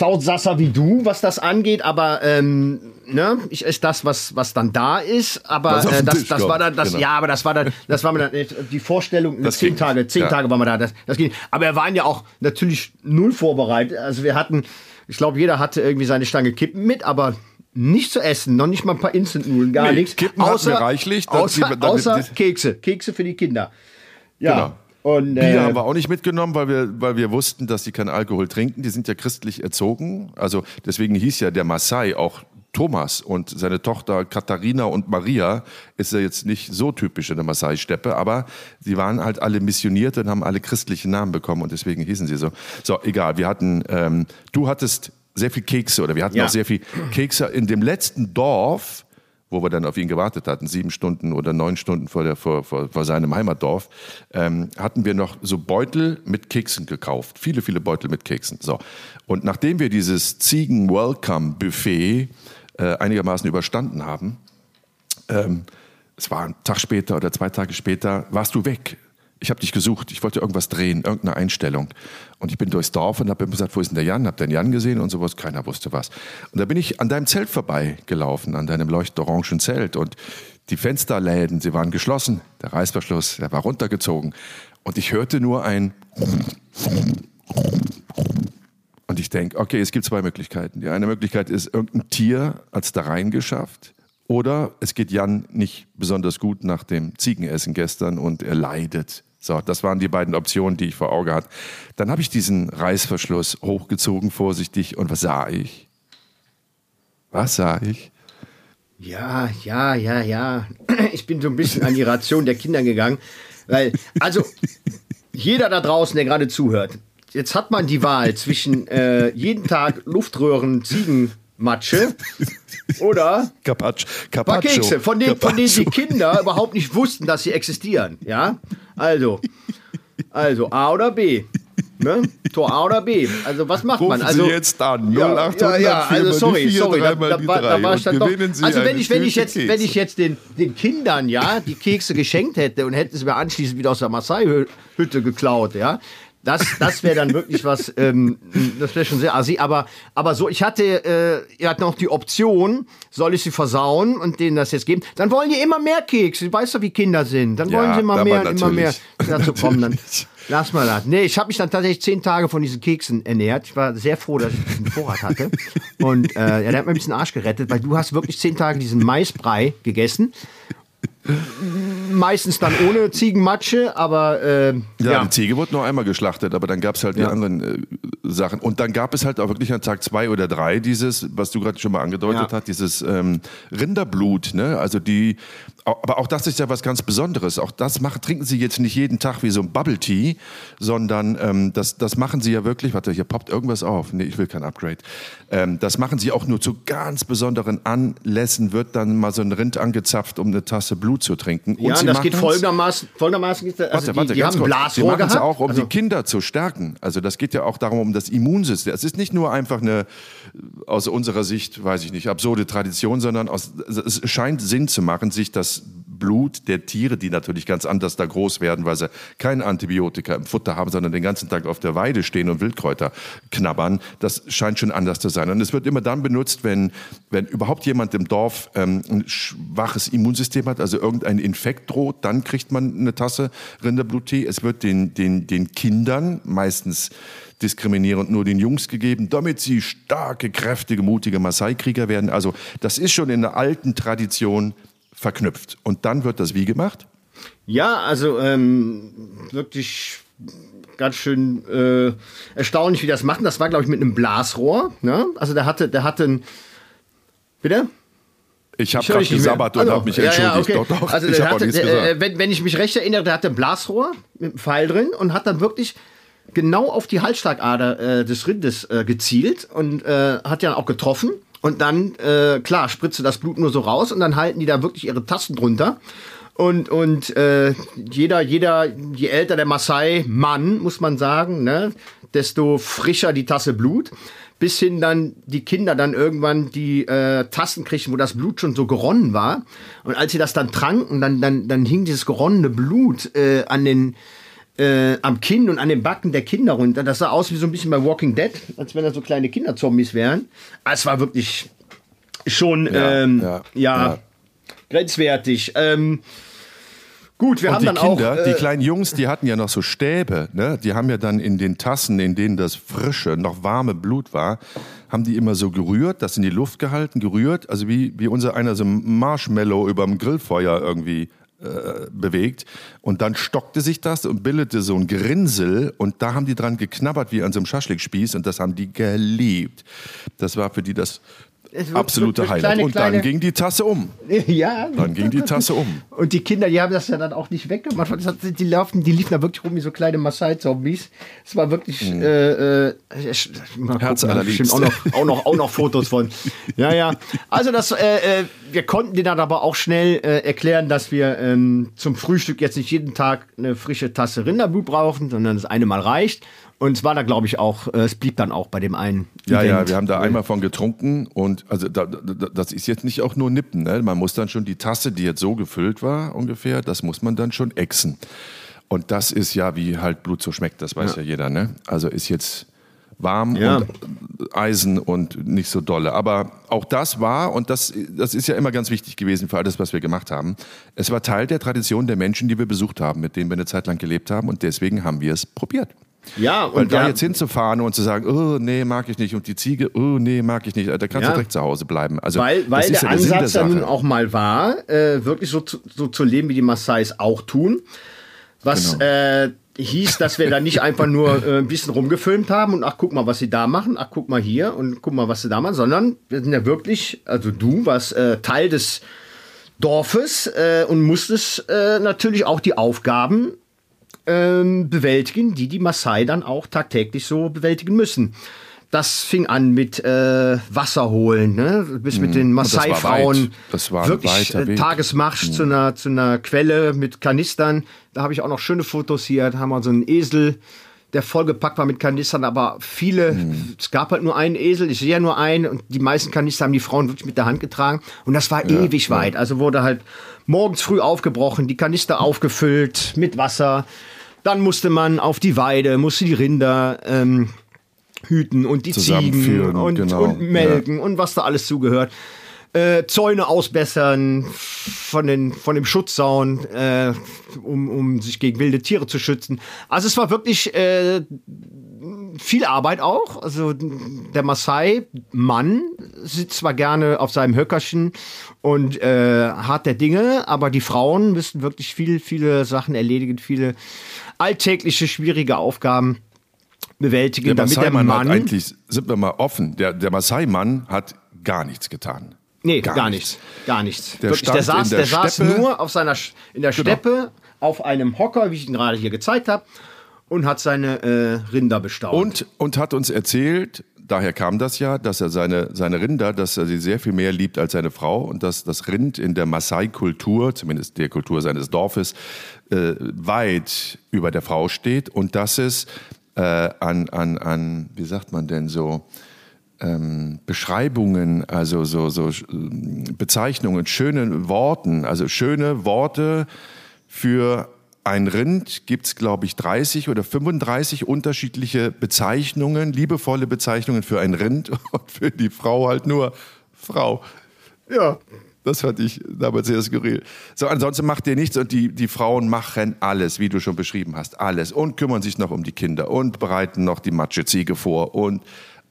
Tautsasser wie du, was das angeht, aber ähm, ne, ich esse das, was, was dann da ist. Aber äh, das, Tisch das war dann, das, genau. ja, aber das war dann, das war mir dann äh, die Vorstellung. Das zehn. Tage, zehn Ja. Tage waren wir da. Das, das ging. Aber wir waren ja auch natürlich null vorbereitet. Also wir hatten, ich glaube, jeder hatte irgendwie seine Stange Kippen mit, aber nicht zu essen, noch nicht mal ein paar Instant-Nudeln, gar Nee, nichts. Kippen wir reichlich, Außer, die- außer Kekse, Kekse für die Kinder. Ja. Genau. Und, Bier äh, haben wir auch nicht mitgenommen, weil wir, weil wir wussten, dass sie keinen Alkohol trinken. Die sind ja christlich erzogen. Also deswegen hieß ja der Maasai auch Thomas und seine Tochter Katharina und Maria ist ja jetzt nicht so typisch in der Maasai-Steppe, aber sie waren halt alle missioniert und haben alle christliche Namen bekommen und deswegen hießen sie so. So, egal, wir hatten, ähm, du hattest sehr viel Kekse oder wir hatten Ja. auch sehr viel Kekse in dem letzten Dorf, wo wir dann auf ihn gewartet hatten, sieben Stunden oder neun Stunden vor, der, vor, vor, vor seinem Heimatdorf, ähm, hatten wir noch so Beutel mit Keksen gekauft. Viele, viele Beutel mit Keksen. So. Und nachdem wir dieses Ziegen-Welcome-Buffet äh, einigermaßen überstanden haben, ähm, es war ein Tag später oder zwei Tage später, warst du weg. Ich habe dich gesucht, ich wollte irgendwas drehen, irgendeine Einstellung. Und ich bin durchs Dorf und habe gesagt, wo ist denn der Jan? Hab den Jan gesehen und sowas, keiner wusste was. Und da bin ich an deinem Zelt vorbeigelaufen, an deinem leuchtorangen Zelt. Und die Fensterläden, sie waren geschlossen, der Reißverschluss, der war runtergezogen. Und ich hörte nur ein und ich denke, okay, es gibt zwei Möglichkeiten. Die eine Möglichkeit ist, irgendein Tier hat es da reingeschafft. Oder es geht Jan nicht besonders gut nach dem Ziegenessen gestern und er leidet. So, das waren die beiden Optionen, die ich vor Auge hatte. Dann habe ich diesen Reißverschluss hochgezogen, vorsichtig, und was sah ich? Was sah ich? Ja, ja, ja, ja. Ich bin so ein bisschen an die Ration der Kinder gegangen. Weil, also, jeder da draußen, der gerade zuhört, jetzt hat man die Wahl zwischen äh, jeden Tag Luftröhren, Ziegenmatsche oder Carpaccio. paar Kekse, von denen, von denen die Carpaccio. Kinder überhaupt nicht wussten, dass sie existieren. Ja, also, also A oder B. Ne? Tor A oder B. Also was macht Rufen man? Also, Sie jetzt an. Ja, 0800 ja, ja, also sorry, vier, sorry, da, da, war, da war ich dann doch. Also wenn ich, wenn ich jetzt, Kekse. wenn ich jetzt den, den Kindern ja die Kekse geschenkt hätte und hätten sie mir anschließend wieder aus der Maasai-Hütte geklaut, ja. Das, das wäre dann wirklich was, ähm, das wäre schon sehr assi. Aber, aber so, ich hatte, äh, ihr hatten auch die Option, soll ich sie versauen und denen das jetzt geben? Dann wollen die immer mehr Kekse. Du weißt doch, wie Kinder sind. Dann Ja, wollen sie immer mehr und immer mehr. Dazu kommen dann. Lass mal das. Nee, ich habe mich dann tatsächlich zehn Tage von diesen Keksen ernährt. Ich war sehr froh, dass ich diesen Vorrat hatte. Und äh, ja, der hat mir ein bisschen Arsch gerettet, weil du hast wirklich zehn Tage diesen Maisbrei gegessen. Meistens dann ohne Ziegenmatsche, aber äh, Ja, ja. die Ziege wurde nur einmal geschlachtet, aber dann gab es halt die Ja. anderen äh, Sachen. Und dann gab es halt auch wirklich an Tag zwei oder drei dieses, was du gerade schon mal angedeutet Ja. hast, dieses ähm, Rinderblut. Ne? Also die, aber auch das ist ja was ganz Besonderes. Auch das machen, trinken sie jetzt nicht jeden Tag wie so ein Bubble Tea, sondern ähm, das, das machen sie ja wirklich. Warte, hier poppt irgendwas auf. Nee, ich will kein Upgrade. Ähm, das machen sie auch nur zu ganz besonderen Anlässen, wird dann mal so ein Rind angezapft, um eine Tasse Blut zu trinken. Und ja, sie das geht folgendermaßen. folgendermaßen also Warte, die, warte, die ganz haben kurz. Sie Blasrohr machen es auch, um also, die Kinder zu stärken. Also das geht ja auch darum, um das Immunsystem. Es ist nicht nur einfach eine, aus unserer Sicht, weiß ich nicht, absurde Tradition, sondern aus, es scheint Sinn zu machen, sich das Blut der Tiere, die natürlich ganz anders da groß werden, weil sie kein Antibiotika im Futter haben, sondern den ganzen Tag auf der Weide stehen und Wildkräuter knabbern, das scheint schon anders zu sein. Und es wird immer dann benutzt, wenn, wenn überhaupt jemand im Dorf ähm, ein schwaches Immunsystem hat, also irgendein Infekt droht, dann kriegt man eine Tasse Rinderbluttee. Es wird den, den, den Kindern meistens diskriminierend nur den Jungs gegeben, damit sie starke, kräftige, mutige Maasai-Krieger werden. Also das ist schon in der alten Tradition verknüpft. Und dann wird das wie gemacht? Ja, also ähm, wirklich ganz schön äh, erstaunlich, wie das machen. Das war, glaube ich, mit einem Blasrohr. Ne? Also der hatte, der hatte ein. Bitte? Ich habe gerade gesabbert und Also, habe mich ja, entschuldigt. Ja, okay. Doch, doch, also ich hatte, der, äh, wenn, wenn ich mich recht erinnere, der hatte ein Blasrohr mit einem Pfeil drin und hat dann wirklich genau auf die Halsschlagader äh, des Rindes äh, gezielt und äh, hat ja auch getroffen. Und dann, äh, klar, spritzte das Blut nur so raus und dann halten die da wirklich ihre Tasten drunter. Und, und äh, jeder, jeder, je älter der Maasai-Mann, muss man sagen, ne, desto frischer die Tasse Blut. Bis hin dann die Kinder dann irgendwann die äh, Tassen kriegen, wo das Blut schon so geronnen war. Und als sie das dann tranken, dann, dann, dann hing dieses geronnene Blut äh, an den, äh, am Kinn und an den Backen der Kinder runter. Das sah aus wie so ein bisschen bei Walking Dead, als wenn da so kleine Kinderzombies wären. Ah, es war wirklich schon Ja, ähm, ja, ja, ja. grenzwertig. Ähm, gut, wir Und haben die dann Kinder, auch. die Äh, kleinen Jungs, die hatten ja noch so Stäbe, ne? Die haben ja dann in den Tassen, in denen das frische, noch warme Blut war, haben die immer so gerührt, das in die Luft gehalten, gerührt, also wie, wie unser einer so ein Marshmallow überm Grillfeuer irgendwie äh, bewegt. Und dann stockte sich das und bildete so ein Grinsel und da haben die dran geknabbert wie an so einem Schaschlikspieß und das haben die geliebt. Das war für die das wird- absolute Highlight. kleine- und dann kleine- ging die Tasse um. ja. Dann ging die Tasse um. Und die Kinder, die haben das ja dann auch nicht weggemacht. Das hat- Die, laufen, die liefen da wirklich rum wie so kleine Maasai-Zombies. Es war wirklich. Äh, äh, gucken, Herz allerliebst. auch noch, auch, noch, auch noch Fotos von. Ja, ja. Also, das, äh, äh, wir konnten denen dann aber auch schnell äh, erklären, dass wir ähm, zum Frühstück jetzt nicht jeden Tag eine frische Tasse Rinderblut brauchen, sondern das eine Mal reicht. Und es war da, glaube ich, auch, äh, es blieb dann auch bei dem einen. Ja, ja, Event. wir haben da einmal von getrunken und also da, da, das ist jetzt nicht auch nur Nippen, ne? Man muss dann schon die Tasse, die jetzt so gefüllt war ungefähr, das muss man dann schon exen. Und das ist ja, wie halt Blut so schmeckt, das weiß ja, jeder, ne? Also ist jetzt warm Ja. und Eisen und nicht so dolle. Aber auch das war, und das, das ist ja immer ganz wichtig gewesen für alles, was wir gemacht haben, es war Teil der Tradition der Menschen, die wir besucht haben, mit denen wir eine Zeit lang gelebt haben und deswegen haben wir es probiert. Ja, Weil und da ja, jetzt hinzufahren und zu sagen, oh, nee, mag ich nicht. Und die Ziege, oh, nee, mag ich nicht. Da kannst Ja. du direkt zu Hause bleiben. Also, Weil, das weil der ja Sinn Ansatz ja nun Sache. auch mal war, äh, wirklich so zu, so zu leben, wie die Maasais auch tun. Was Genau. äh, hieß, dass wir da nicht einfach nur äh, ein bisschen rumgefilmt haben und ach, guck mal, was sie da machen, ach, guck mal hier und guck mal, was sie da machen, sondern wir sind ja wirklich, also du warst äh, Teil des Dorfes äh, und musstest äh, natürlich auch die Aufgaben ähm, bewältigen, die die Maasai dann auch tagtäglich so bewältigen müssen. Das fing an mit äh, Wasser holen, ne? bis mit den Mhm. das war Maasai-Frauen wirklich äh, Weg. Mhm. Tagesmarsch zu, einer, zu einer Quelle mit Kanistern. Da habe ich auch noch schöne Fotos hier. Da haben wir so einen Esel, der vollgepackt war mit Kanistern, aber viele, Mhm. es gab halt nur einen Esel, ich sehe ja nur einen und die meisten Kanister haben die Frauen wirklich mit der Hand getragen und das war ewig weit. Also wurde halt morgens früh aufgebrochen, die Kanister aufgefüllt mit Wasser. Dann musste man auf die Weide, musste die Rinder ähm, hüten und die Ziegen und, genau, und melken und was da alles zugehört. Äh, Zäune ausbessern von, den, von dem Schutzzaun, äh, um, um sich gegen wilde Tiere zu schützen. Also es war wirklich äh, viel Arbeit auch. Also der Maasai-Mann sitzt zwar gerne auf seinem Höckerchen und äh, hart der Dinge, aber die Frauen müssen wirklich viel, viele Sachen erledigen, viele alltägliche, schwierige Aufgaben bewältigen, Der damit der Mann... hat eigentlich, sind wir mal offen, der, der Maasai-Mann hat gar nichts getan. Nee, Gar gar, nichts. nichts. Gar nichts. Der Wirklich, der, saß, der der saß nur auf seiner, in der Genau. Steppe auf einem Hocker, wie ich ihn gerade hier gezeigt habe, und hat seine äh, Rinder bestaunt. Und, und hat uns erzählt, daher kam das ja, dass er seine, seine Rinder, dass er sie sehr viel mehr liebt als seine Frau und dass das Rind in der Maasai-Kultur, zumindest der Kultur seines Dorfes, äh, weit über der Frau steht und dass es äh, an, an, an, wie sagt man denn so, ähm, Beschreibungen, also so, so ähm, Bezeichnungen, schönen Worten, also schöne Worte für ein Rind gibt es, glaube ich, 30 oder 35 unterschiedliche Bezeichnungen, liebevolle Bezeichnungen für ein Rind und für die Frau halt nur Frau. Ja, das fand ich damals sehr skurril. So, ansonsten macht ihr nichts und die, die Frauen machen alles, wie du schon beschrieben hast, alles und kümmern sich noch um die Kinder und bereiten noch die Matscheziege vor und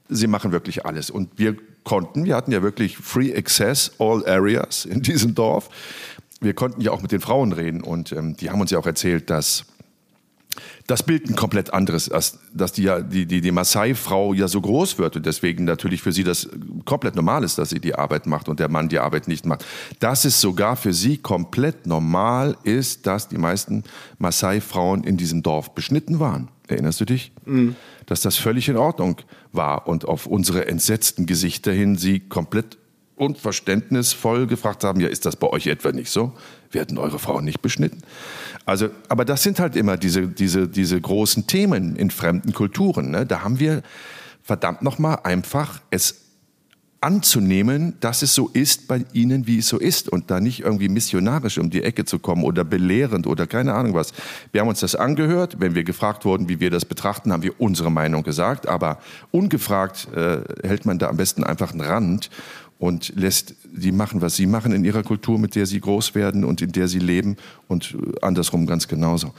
sie machen wirklich alles. Und wir konnten, wir hatten ja wirklich Free Access, all areas in diesem Dorf. Wir konnten ja auch mit den Frauen reden und ähm, die haben uns ja auch erzählt, dass das Bild ein komplett anderes ist, dass die, ja, die, die, die Maasai-Frau ja so groß wird und deswegen natürlich für sie das komplett normal ist, dass sie die Arbeit macht und der Mann die Arbeit nicht macht. Dass es sogar für sie komplett normal ist, dass die meisten Maasai-Frauen in diesem Dorf beschnitten waren. Erinnerst du dich? Dass das völlig in Ordnung war und auf unsere entsetzten Gesichter hin sie komplett unverständnisvoll gefragt haben, ja, ist das bei euch etwa nicht so? Werden eure Frauen nicht beschnitten? Also, aber das sind halt immer diese, diese, diese großen Themen in fremden Kulturen. Ne? Da haben wir verdammt nochmal einfach es anzunehmen, dass es so ist bei ihnen, wie es so ist und da nicht irgendwie missionarisch um die Ecke zu kommen oder belehrend oder keine Ahnung was. Wir haben uns das angehört, wenn wir gefragt wurden, wie wir das betrachten, haben wir unsere Meinung gesagt, aber ungefragt äh, hält man da am besten einfach einen Rand und lässt sie machen, was sie machen in ihrer Kultur, mit der sie groß werden und in der sie leben und äh, andersrum ganz genauso.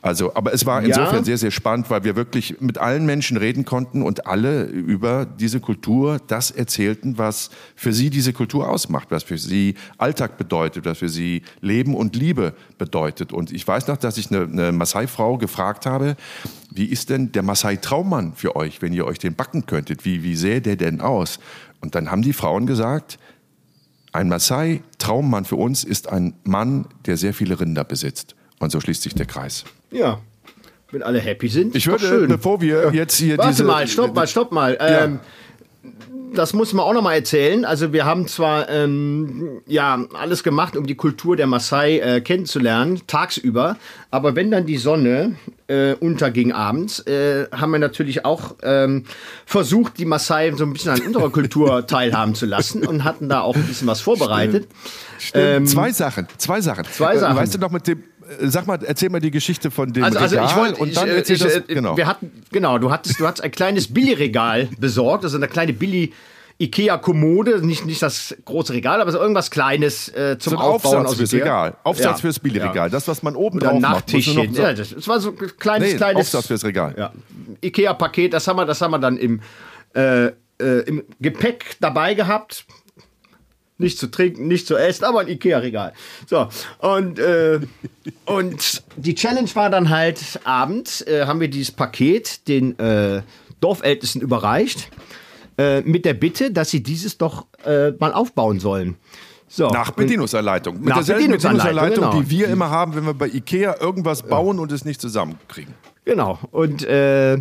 Also, aber es war insofern ja. sehr, sehr spannend, weil wir wirklich mit allen Menschen reden konnten und alle über diese Kultur das erzählten, was für sie diese Kultur ausmacht, was für sie Alltag bedeutet, was für sie Leben und Liebe bedeutet. Und ich weiß noch, dass ich eine, eine Maasai-Frau gefragt habe, wie ist denn der Maasai-Traummann für euch, wenn ihr euch den backen könntet? Wie, wie sähe der denn aus? Und dann haben die Frauen gesagt, ein Maasai, Traummann für uns, ist ein Mann, der sehr viele Rinder besitzt. Und so schließt sich der Kreis. Ja, wenn alle happy sind. Ich würde, bevor wir jetzt hier Warte diese... mal, stopp mal, stopp mal. Ja. Das muss man auch noch mal erzählen. Also wir haben zwar ähm, ja alles gemacht, um die Kultur der Maasai äh, kennenzulernen, tagsüber, aber wenn dann die Sonne äh, unterging abends, äh, haben wir natürlich auch ähm, versucht, die Maasai so ein bisschen an unserer Kultur teilhaben zu lassen und hatten da auch ein bisschen was vorbereitet. Stimmt. Ähm, zwei Sachen, zwei Sachen. Zwei Sachen. Weißt du noch mit dem äh, sag mal, erzähl mal die Geschichte von dem also, also Regal ich wollte, und dann ich, erzähl ich, das, äh, genau. Wir hatten, genau, du hattest, du hattest ein kleines Billigregal besorgt, also eine kleine Billig Ikea-Kommode, nicht, nicht das große Regal, aber so irgendwas Kleines äh, zum, zum Aufbauen Aufsatz fürs Regal. Aufsatz ja. fürs Billigregal. Das, was man oben Oder drauf Nachttischchen. macht. So ja, das, das war so ein kleines, nee, kleines Aufsatz fürs Regal. Ja. Ikea-Paket, das haben wir, das haben wir dann im, äh, äh, im Gepäck dabei gehabt. Nicht zu trinken, nicht zu essen, aber ein Ikea-Regal. So, und, äh, und die Challenge war dann halt, abends äh, haben wir dieses Paket den äh, Dorfältesten überreicht. Äh, mit der Bitte, dass sie dieses doch äh, mal aufbauen sollen. So, Nach Bedienungsanleitung. Mit Nach derselben Bedienungsanleitung, genau. die wir immer haben, wenn wir bei Ikea irgendwas bauen und es nicht zusammenkriegen. Genau. Und äh,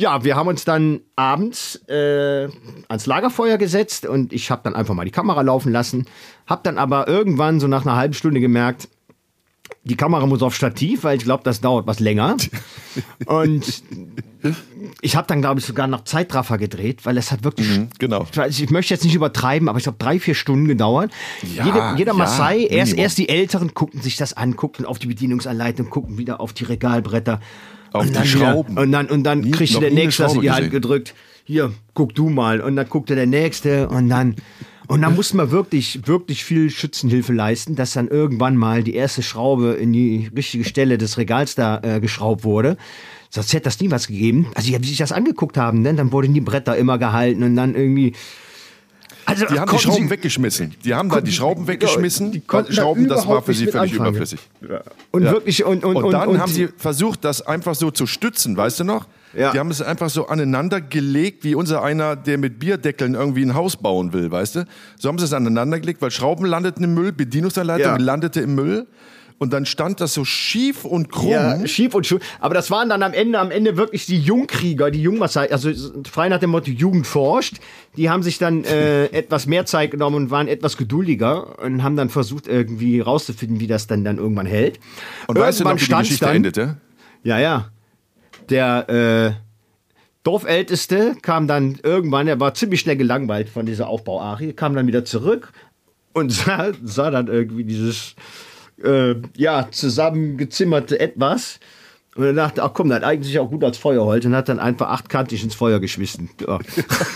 ja, wir haben uns dann abends äh, ans Lagerfeuer gesetzt und ich habe dann einfach mal die Kamera laufen lassen. Habe dann aber irgendwann so nach einer halben Stunde gemerkt, die Kamera muss auf Stativ, weil ich glaube, das dauert was länger. Und ich habe dann, glaube ich, sogar noch Zeitraffer gedreht, weil es hat wirklich. Mhm, genau. Ich, ich, möchte jetzt nicht übertreiben, aber ich glaube, drei, vier Stunden gedauert. Ja, Jede, jeder ja, Maasai, erst, erst die Älteren guckten sich das an, guckten auf die Bedienungsanleitung, guckten wieder auf die Regalbretter. Auf und die Schrauben. Wieder, und dann, und dann kriegte der Nächste in die Hand gedrückt. Hier, guck du mal. Und dann guckte der Nächste und dann. Und da musste man wirklich, wirklich viel Schützenhilfe leisten, dass dann irgendwann mal die erste Schraube in die richtige Stelle des Regals da äh, geschraubt wurde. Sonst hätte das nie was gegeben. Also, wie sich das angeguckt haben, ne? dann wurden die Bretter immer gehalten und dann irgendwie. Also, die haben die Schrauben Sie, weggeschmissen. Die haben da die Schrauben weggeschmissen. Die Schrauben, das war für sie völlig anfangen. überflüssig. Ja. Und ja. wirklich und und, und dann und, haben sie versucht, das einfach so zu stützen, weißt du noch? Ja. Die haben es einfach so aneinander gelegt, wie unser einer, der mit Bierdeckeln irgendwie ein Haus bauen will, weißt du? So haben sie es aneinander gelegt, weil Schrauben landeten im Müll, Bedienungsanleitung ja. landete im Müll. Und dann stand das so schief und krumm. Ja, schief und schief. Aber das waren dann am Ende, am Ende wirklich die Jungkrieger, die Jungmassai, also frei nach dem Motto Jugend forscht. Die haben sich dann äh, etwas mehr Zeit genommen und waren etwas geduldiger und haben dann versucht, irgendwie rauszufinden, wie das dann, dann irgendwann hält. Und irgendwann weißt du noch, wie die Geschichte dann, endete? Ja, ja. Der äh, Dorfälteste kam dann irgendwann, er war ziemlich schnell gelangweilt von dieser Aufbauarie, kam dann wieder zurück und sah, sah dann irgendwie dieses äh, ja, zusammengezimmerte etwas und er dachte, ach komm, das eignet sich auch gut als Feuerholz und hat dann einfach achtkantig ins Feuer geschmissen. Ja.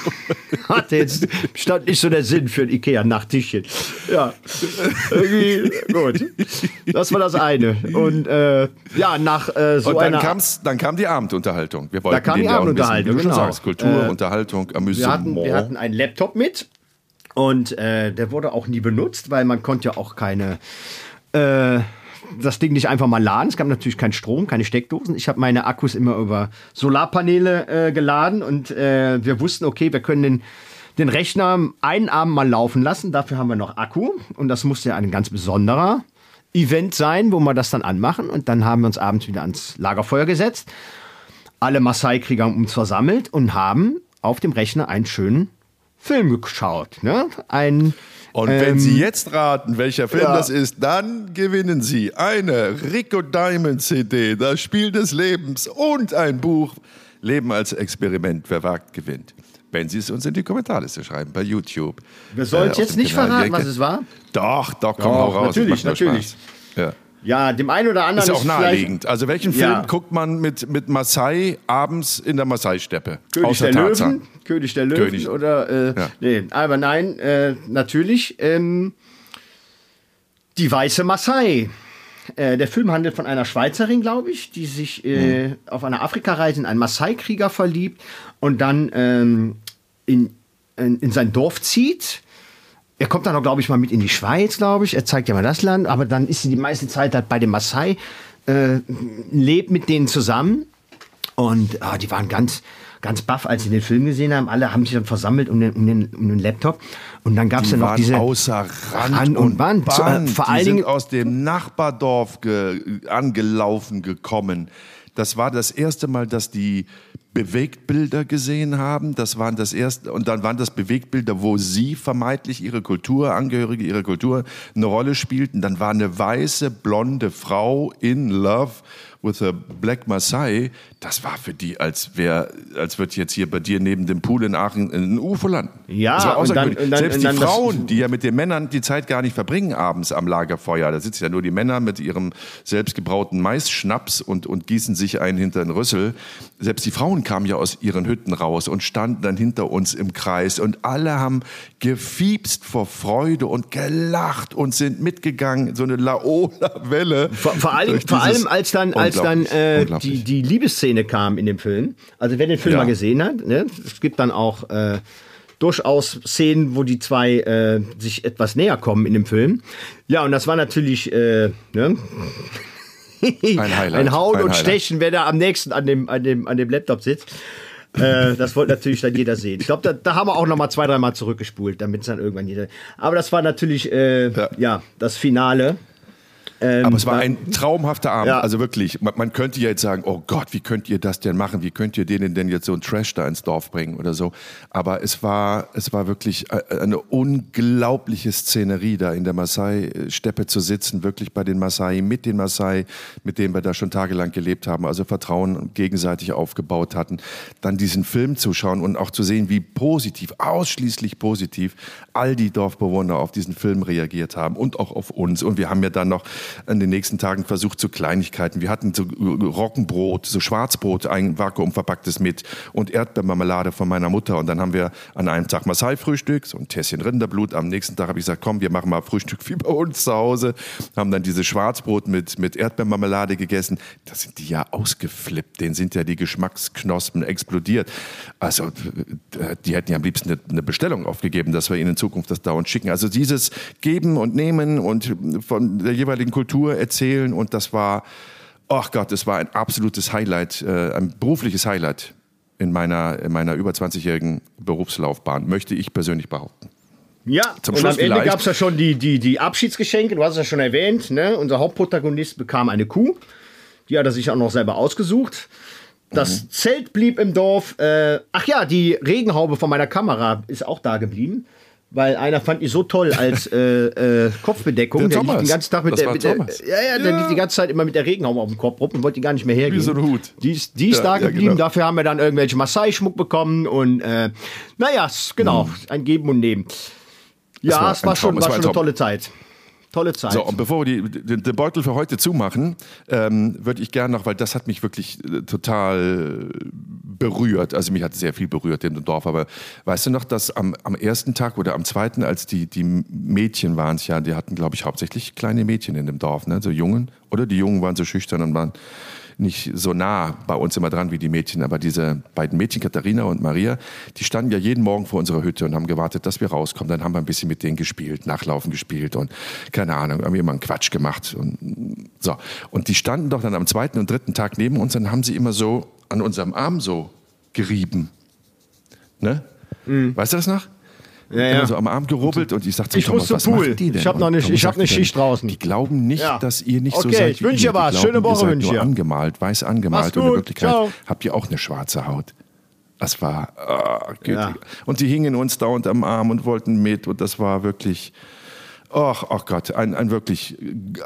Hatte jetzt, stand nicht so der Sinn für ein Ikea-Nachttischchen. Ja, irgendwie, gut. Das war das eine. Und äh, ja, nach äh, so und dann einer... Kam's, dann kam die Abendunterhaltung. Wir wollten da kam die Abendunterhaltung, bisschen, genau. Sagst, Kultur, äh, Unterhaltung, Amüsement. Wir hatten, wir hatten einen Laptop mit und äh, der wurde auch nie benutzt, weil man konnte ja auch keine... Äh, das Ding nicht einfach mal laden. Es gab natürlich keinen Strom, keine Steckdosen. Ich habe meine Akkus immer über Solarpaneele äh, geladen und äh, wir wussten, okay, wir können den, den Rechner einen Abend mal laufen lassen. Dafür haben wir noch Akku und das musste ja ein ganz besonderer Event sein, wo wir das dann anmachen. Und dann haben wir uns abends wieder ans Lagerfeuer gesetzt. Alle Maasai-Krieger haben uns versammelt und haben auf dem Rechner einen schönen Film geschaut. Ne? Ein Und wenn Sie jetzt raten, welcher Film Ähm, ja. das ist, dann gewinnen Sie eine Rico Diamond CD, das Spiel des Lebens und ein Buch Leben als Experiment, wer wagt, gewinnt. Wenn Sie es uns in die Kommentarliste schreiben bei YouTube. Wir sollen Äh, jetzt nicht Kanal verraten, was es war. Doch, doch, komm, Doch, raus. natürlich, natürlich. Spaß. Ja. Ja, dem einen oder anderen Ist ja auch vielleicht naheliegend. Also welchen Film Ja. guckt man mit, mit Maasai abends in der Maasai-Steppe? König Außer der Tarzan. Löwen. König der Löwen König. oder äh, Ja. nee, aber nein, äh, natürlich ähm, die weiße Maasai. Äh, der Film handelt von einer Schweizerin, glaube ich, die sich äh, Hm. auf einer Afrikareise in einen Maasai-Krieger verliebt und dann ähm, in, in, in sein Dorf zieht. Er kommt dann auch, glaube ich, mal mit in die Schweiz, glaube ich. Er zeigt ja mal das Land, aber dann ist sie die meiste Zeit halt bei den Maasai, äh, lebt mit denen zusammen. Und ah, die waren ganz, ganz baff, als sie den Film gesehen haben. Alle haben sich dann versammelt um den, um den, um den Laptop. Und dann gab es dann noch diese. außer Rand, Rand und Band. Band. Zu- äh, vor die allen sind Dingen- aus dem Nachbardorf ge angelaufen gekommen. Das war das erste Mal, dass die Bewegtbilder gesehen haben. Das waren das erste und dann waren das Bewegtbilder, wo sie vermeintlich ihre Kultur, Angehörige ihrer Kultur eine Rolle spielten. Dann war eine weiße blonde Frau in Love with a Black Maasai. Das war für die, als wäre, als wird jetzt hier bei dir neben dem Pool in Aachen ein UFO landen. Ja, das war und dann- und dann- Selbst die dann Frauen, die ja mit den Männern die Zeit gar nicht verbringen abends am Lagerfeuer. Da sitzen ja nur die Männer mit ihrem selbstgebrauten Maisschnaps und, und gießen sich einen hinter den Rüssel. Selbst die Frauen kamen ja aus ihren Hütten raus und standen dann hinter uns im Kreis und alle haben gefiebst vor Freude und gelacht und sind mitgegangen. So eine Laola-Welle. Vor, vor, allem, vor allem, als dann, als dann Unglaublich, äh, die, die Liebesszene kam in dem Film. Also wer den Film Ja. mal gesehen hat, ne, es gibt dann auch äh, durchaus Szenen, wo die zwei äh, sich etwas näher kommen in dem Film. Ja, und das war natürlich äh, ne? Ein Highlight, ein Hauen ein und Highlight. Stechen, wer da am nächsten an dem, an dem, an dem Laptop sitzt. äh, das wollte natürlich dann jeder sehen. Ich glaube, da, da haben wir auch noch mal zwei, dreimal zurückgespult, damit es dann irgendwann jeder. Aber das war natürlich äh, Ja. ja. das Finale. Ähm, Aber es war ein traumhafter Abend. Ja. Also wirklich, man, man könnte ja jetzt sagen, oh Gott, wie könnt ihr das denn machen? Wie könnt ihr denen denn jetzt so einen Trash da ins Dorf bringen oder so? Aber es war, es war wirklich äh, eine unglaubliche Szenerie, da in der Maasai-Steppe zu sitzen, wirklich bei den Maasai, mit den Maasai, mit denen wir da schon tagelang gelebt haben, also Vertrauen gegenseitig aufgebaut hatten. Dann diesen Film zu schauen und auch zu sehen, wie positiv, ausschließlich positiv, all die Dorfbewohner auf diesen Film reagiert haben und auch auf uns. Und wir haben ja dann noch in den nächsten Tagen versucht, so Kleinigkeiten. Wir hatten so Roggenbrot, so Schwarzbrot, ein vakuumverpacktes mit und Erdbeermarmelade von meiner Mutter. Und dann haben wir an einem Tag Maasai-Frühstück, so ein Tässchen Rinderblut. Am nächsten Tag habe ich gesagt, komm, wir machen mal Frühstück wie bei uns zu Hause. Haben dann dieses Schwarzbrot mit, mit Erdbeermarmelade gegessen. Da sind die ja ausgeflippt. Denen sind ja die Geschmacksknospen explodiert. Also, äh, die hätten ja am liebsten eine, eine Bestellung aufgegeben, dass wir ihnen in Zukunft das dauernd schicken. Also dieses Geben und Nehmen und von der jeweiligen Kultur erzählen und das war, ach Gott, das war ein absolutes Highlight, äh, ein berufliches Highlight in meiner, in meiner über 20-jährigen Berufslaufbahn, möchte ich persönlich behaupten. Ja, Zum und Schluss am Ende gab es ja schon die, die, die Abschiedsgeschenke, du hast es ja schon erwähnt, ne? unser Hauptprotagonist bekam eine Kuh, die hat er sich auch noch selber ausgesucht. Das Zelt blieb im Dorf. Äh, ach ja, die Regenhaube von meiner Kamera ist auch da geblieben. Weil einer fand die so toll als äh, äh, Kopfbedeckung. Der der Thomas. liegt den ganzen Tag mit Das der, mit der ja, ja, der liegt die ganze Zeit immer mit der Regenhaube auf dem Kopf rum und wollte die gar nicht mehr hergeben. so ein Hut. Die ist, die ist Ja, da ja, geblieben. genau. Dafür haben wir dann irgendwelche Maasai-Schmuck bekommen und äh, naja, genau, ein Geben und Nehmen. Ja, war es war schon, es war war schon ein eine Traum. tolle Zeit. Tolle Zeit. So, und bevor wir die, den, den Beutel für heute zumachen, ähm, würde ich gerne noch, weil das hat mich wirklich äh, total berührt. Also mich hat sehr viel berührt in dem Dorf. Aber weißt du noch, dass am, am ersten Tag oder am zweiten, als die, die Mädchen waren es ja, die hatten, glaube ich, hauptsächlich kleine Mädchen in dem Dorf, ne? so Jungen. Oder die Jungen waren so schüchtern und waren nicht so nah bei uns immer dran wie die Mädchen, aber diese beiden Mädchen, Katharina und Maria, die standen ja jeden Morgen vor unserer Hütte und haben gewartet, dass wir rauskommen. Dann haben wir ein bisschen mit denen gespielt, Nachlaufen gespielt und keine Ahnung, haben immer einen Quatsch gemacht. Und, so. und die standen doch dann am zweiten und dritten Tag neben uns, dann haben sie immer so an unserem Arm so gerieben. Ne? Weißt du das noch? Ja, Immer ja. so am Arm gerubbelt und ich sagte, Ich Thomas, muss zum Pool. Ich hab noch Und eine- ich hab eine dann, Schicht draußen. Die glauben nicht, Ja. dass ihr nicht so Okay, seid ich wie wünsche dir was. Schöne Woche wünsche ich dir. angemalt, weiß angemalt und in. Wirklichkeit Ciao. habt ihr auch eine schwarze Haut. Das war, oh, Ja. und die hingen uns dauernd am Arm und wollten mit und das war wirklich, ach, ach Gott, ein, ein wirklich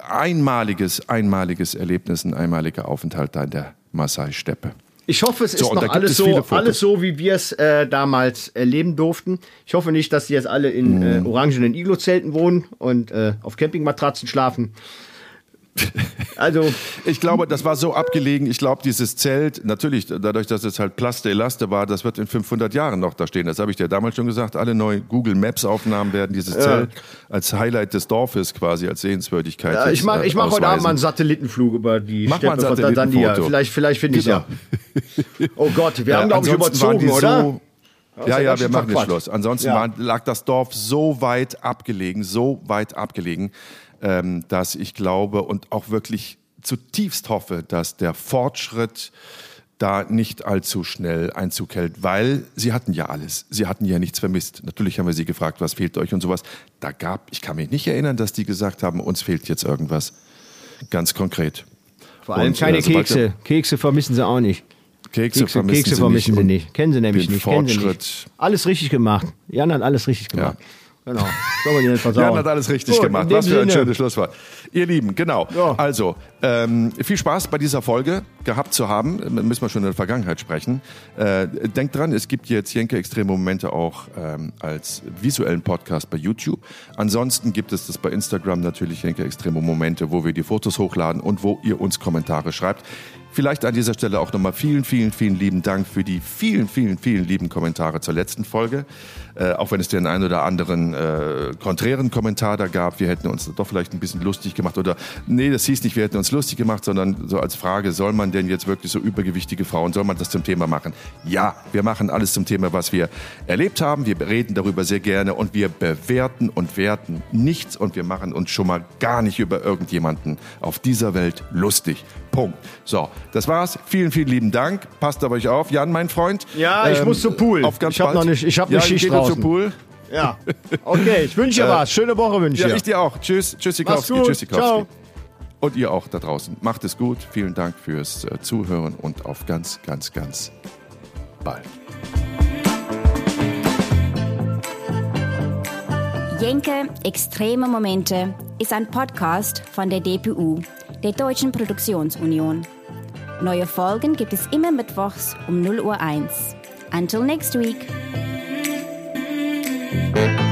einmaliges, einmaliges Erlebnis, ein einmaliger Aufenthalt da in der Maasai-Steppe. Ich hoffe, es ist noch alles so, alles so, wie wir es äh, damals erleben durften. Ich hoffe nicht, dass die jetzt alle in Mhm. äh, orangenen Iglo-Zelten wohnen und äh, auf Campingmatratzen schlafen. Also, Ich glaube, das war so abgelegen. Ich glaube, dieses Zelt, natürlich, dadurch, dass es halt Plaste Elaste war, das wird in 500 Jahren noch da stehen. Das habe ich dir damals schon gesagt. Alle neuen Google Maps Aufnahmen werden dieses Zelt als Highlight des Dorfes quasi, als Sehenswürdigkeit. ja, ich mache äh, ich mach heute Abend mal einen. Satellitenflug über die Mach mal ein Steppe von Tansania. Satellitenfoto. Vielleicht, vielleicht finde ich Genau. ja. Oh Gott, wir haben, glaube ich, überzogen, die oder? So, ja, ja wir machen jetzt. Schluss. Ansonsten Ja. war, lag das Dorf so weit abgelegen, so weit abgelegen, ähm, dass ich glaube und auch wirklich zutiefst hoffe, dass der Fortschritt da nicht allzu schnell Einzug hält, weil sie hatten ja alles. Sie hatten ja nichts vermisst. Natürlich haben wir sie gefragt, was fehlt euch und sowas. Da gab, ich kann mich nicht erinnern, dass die gesagt haben, uns fehlt jetzt irgendwas. Ganz konkret. Vor allem Und, keine äh, Kekse. Kekse vermissen sie auch nicht. Kekse, Kekse, vermissen Kekse sie vermissen nicht. sie nicht. Kennen sie nämlich nicht. Kennen sie Fortschritt. nicht. Alles richtig gemacht. Jan hat alles richtig gemacht. Genau. Nicht versauen. Jan hat alles richtig Gut, gemacht. Was für ein Sinne. schönes Schlusswort. Ihr Lieben, genau. Ja. Also, ähm, viel Spaß bei dieser Folge gehabt zu haben. Müssen wir schon in der Vergangenheit sprechen. Äh, denkt dran, es gibt jetzt Jenke Extreme Momente auch ähm, als visuellen Podcast bei YouTube. Ansonsten gibt es das bei Instagram natürlich Jenke Extreme Momente, wo wir die Fotos hochladen und wo ihr uns Kommentare schreibt. Vielleicht an dieser Stelle auch nochmal vielen, vielen, vielen lieben Dank für die vielen, vielen, vielen lieben Kommentare zur letzten Folge. Äh, auch wenn es den einen oder anderen äh, konträren Kommentar da gab, wir hätten uns doch vielleicht ein bisschen lustig gemacht oder nee, das hieß nicht, wir hätten uns lustig gemacht, sondern so als Frage, soll man denn jetzt wirklich so übergewichtige Frauen, soll man das zum Thema machen? Ja, wir machen alles zum Thema, was wir erlebt haben. Wir reden darüber sehr gerne und wir bewerten und werten nichts und wir machen uns schon mal gar nicht über irgendjemanden auf dieser Welt lustig. Punkt. So, das war's. Vielen, vielen lieben Dank. Passt auf euch auf. Jan, mein Freund. Ja, ich muss zum Pool. Auf ganz Ich hab bald. noch nicht- ich hab ja, eine Schicht ihr draußen. zum Pool. Ja. Okay, ich wünsche dir was. Schöne Woche wünsche Ja, ich ich dir. dir auch. Tschüss, Tschüssikowski, Mach's gut. Tschüssikowski. Ciao. Und ihr auch da draußen. Macht es gut. Vielen Dank fürs äh, Zuhören und auf ganz, ganz, ganz bald. Jenke Extreme Momente ist ein Podcast von der DPU, der Deutschen Produktionsunion. Neue Folgen gibt es immer mittwochs um 0 Uhr 1. Until next week. Thank you.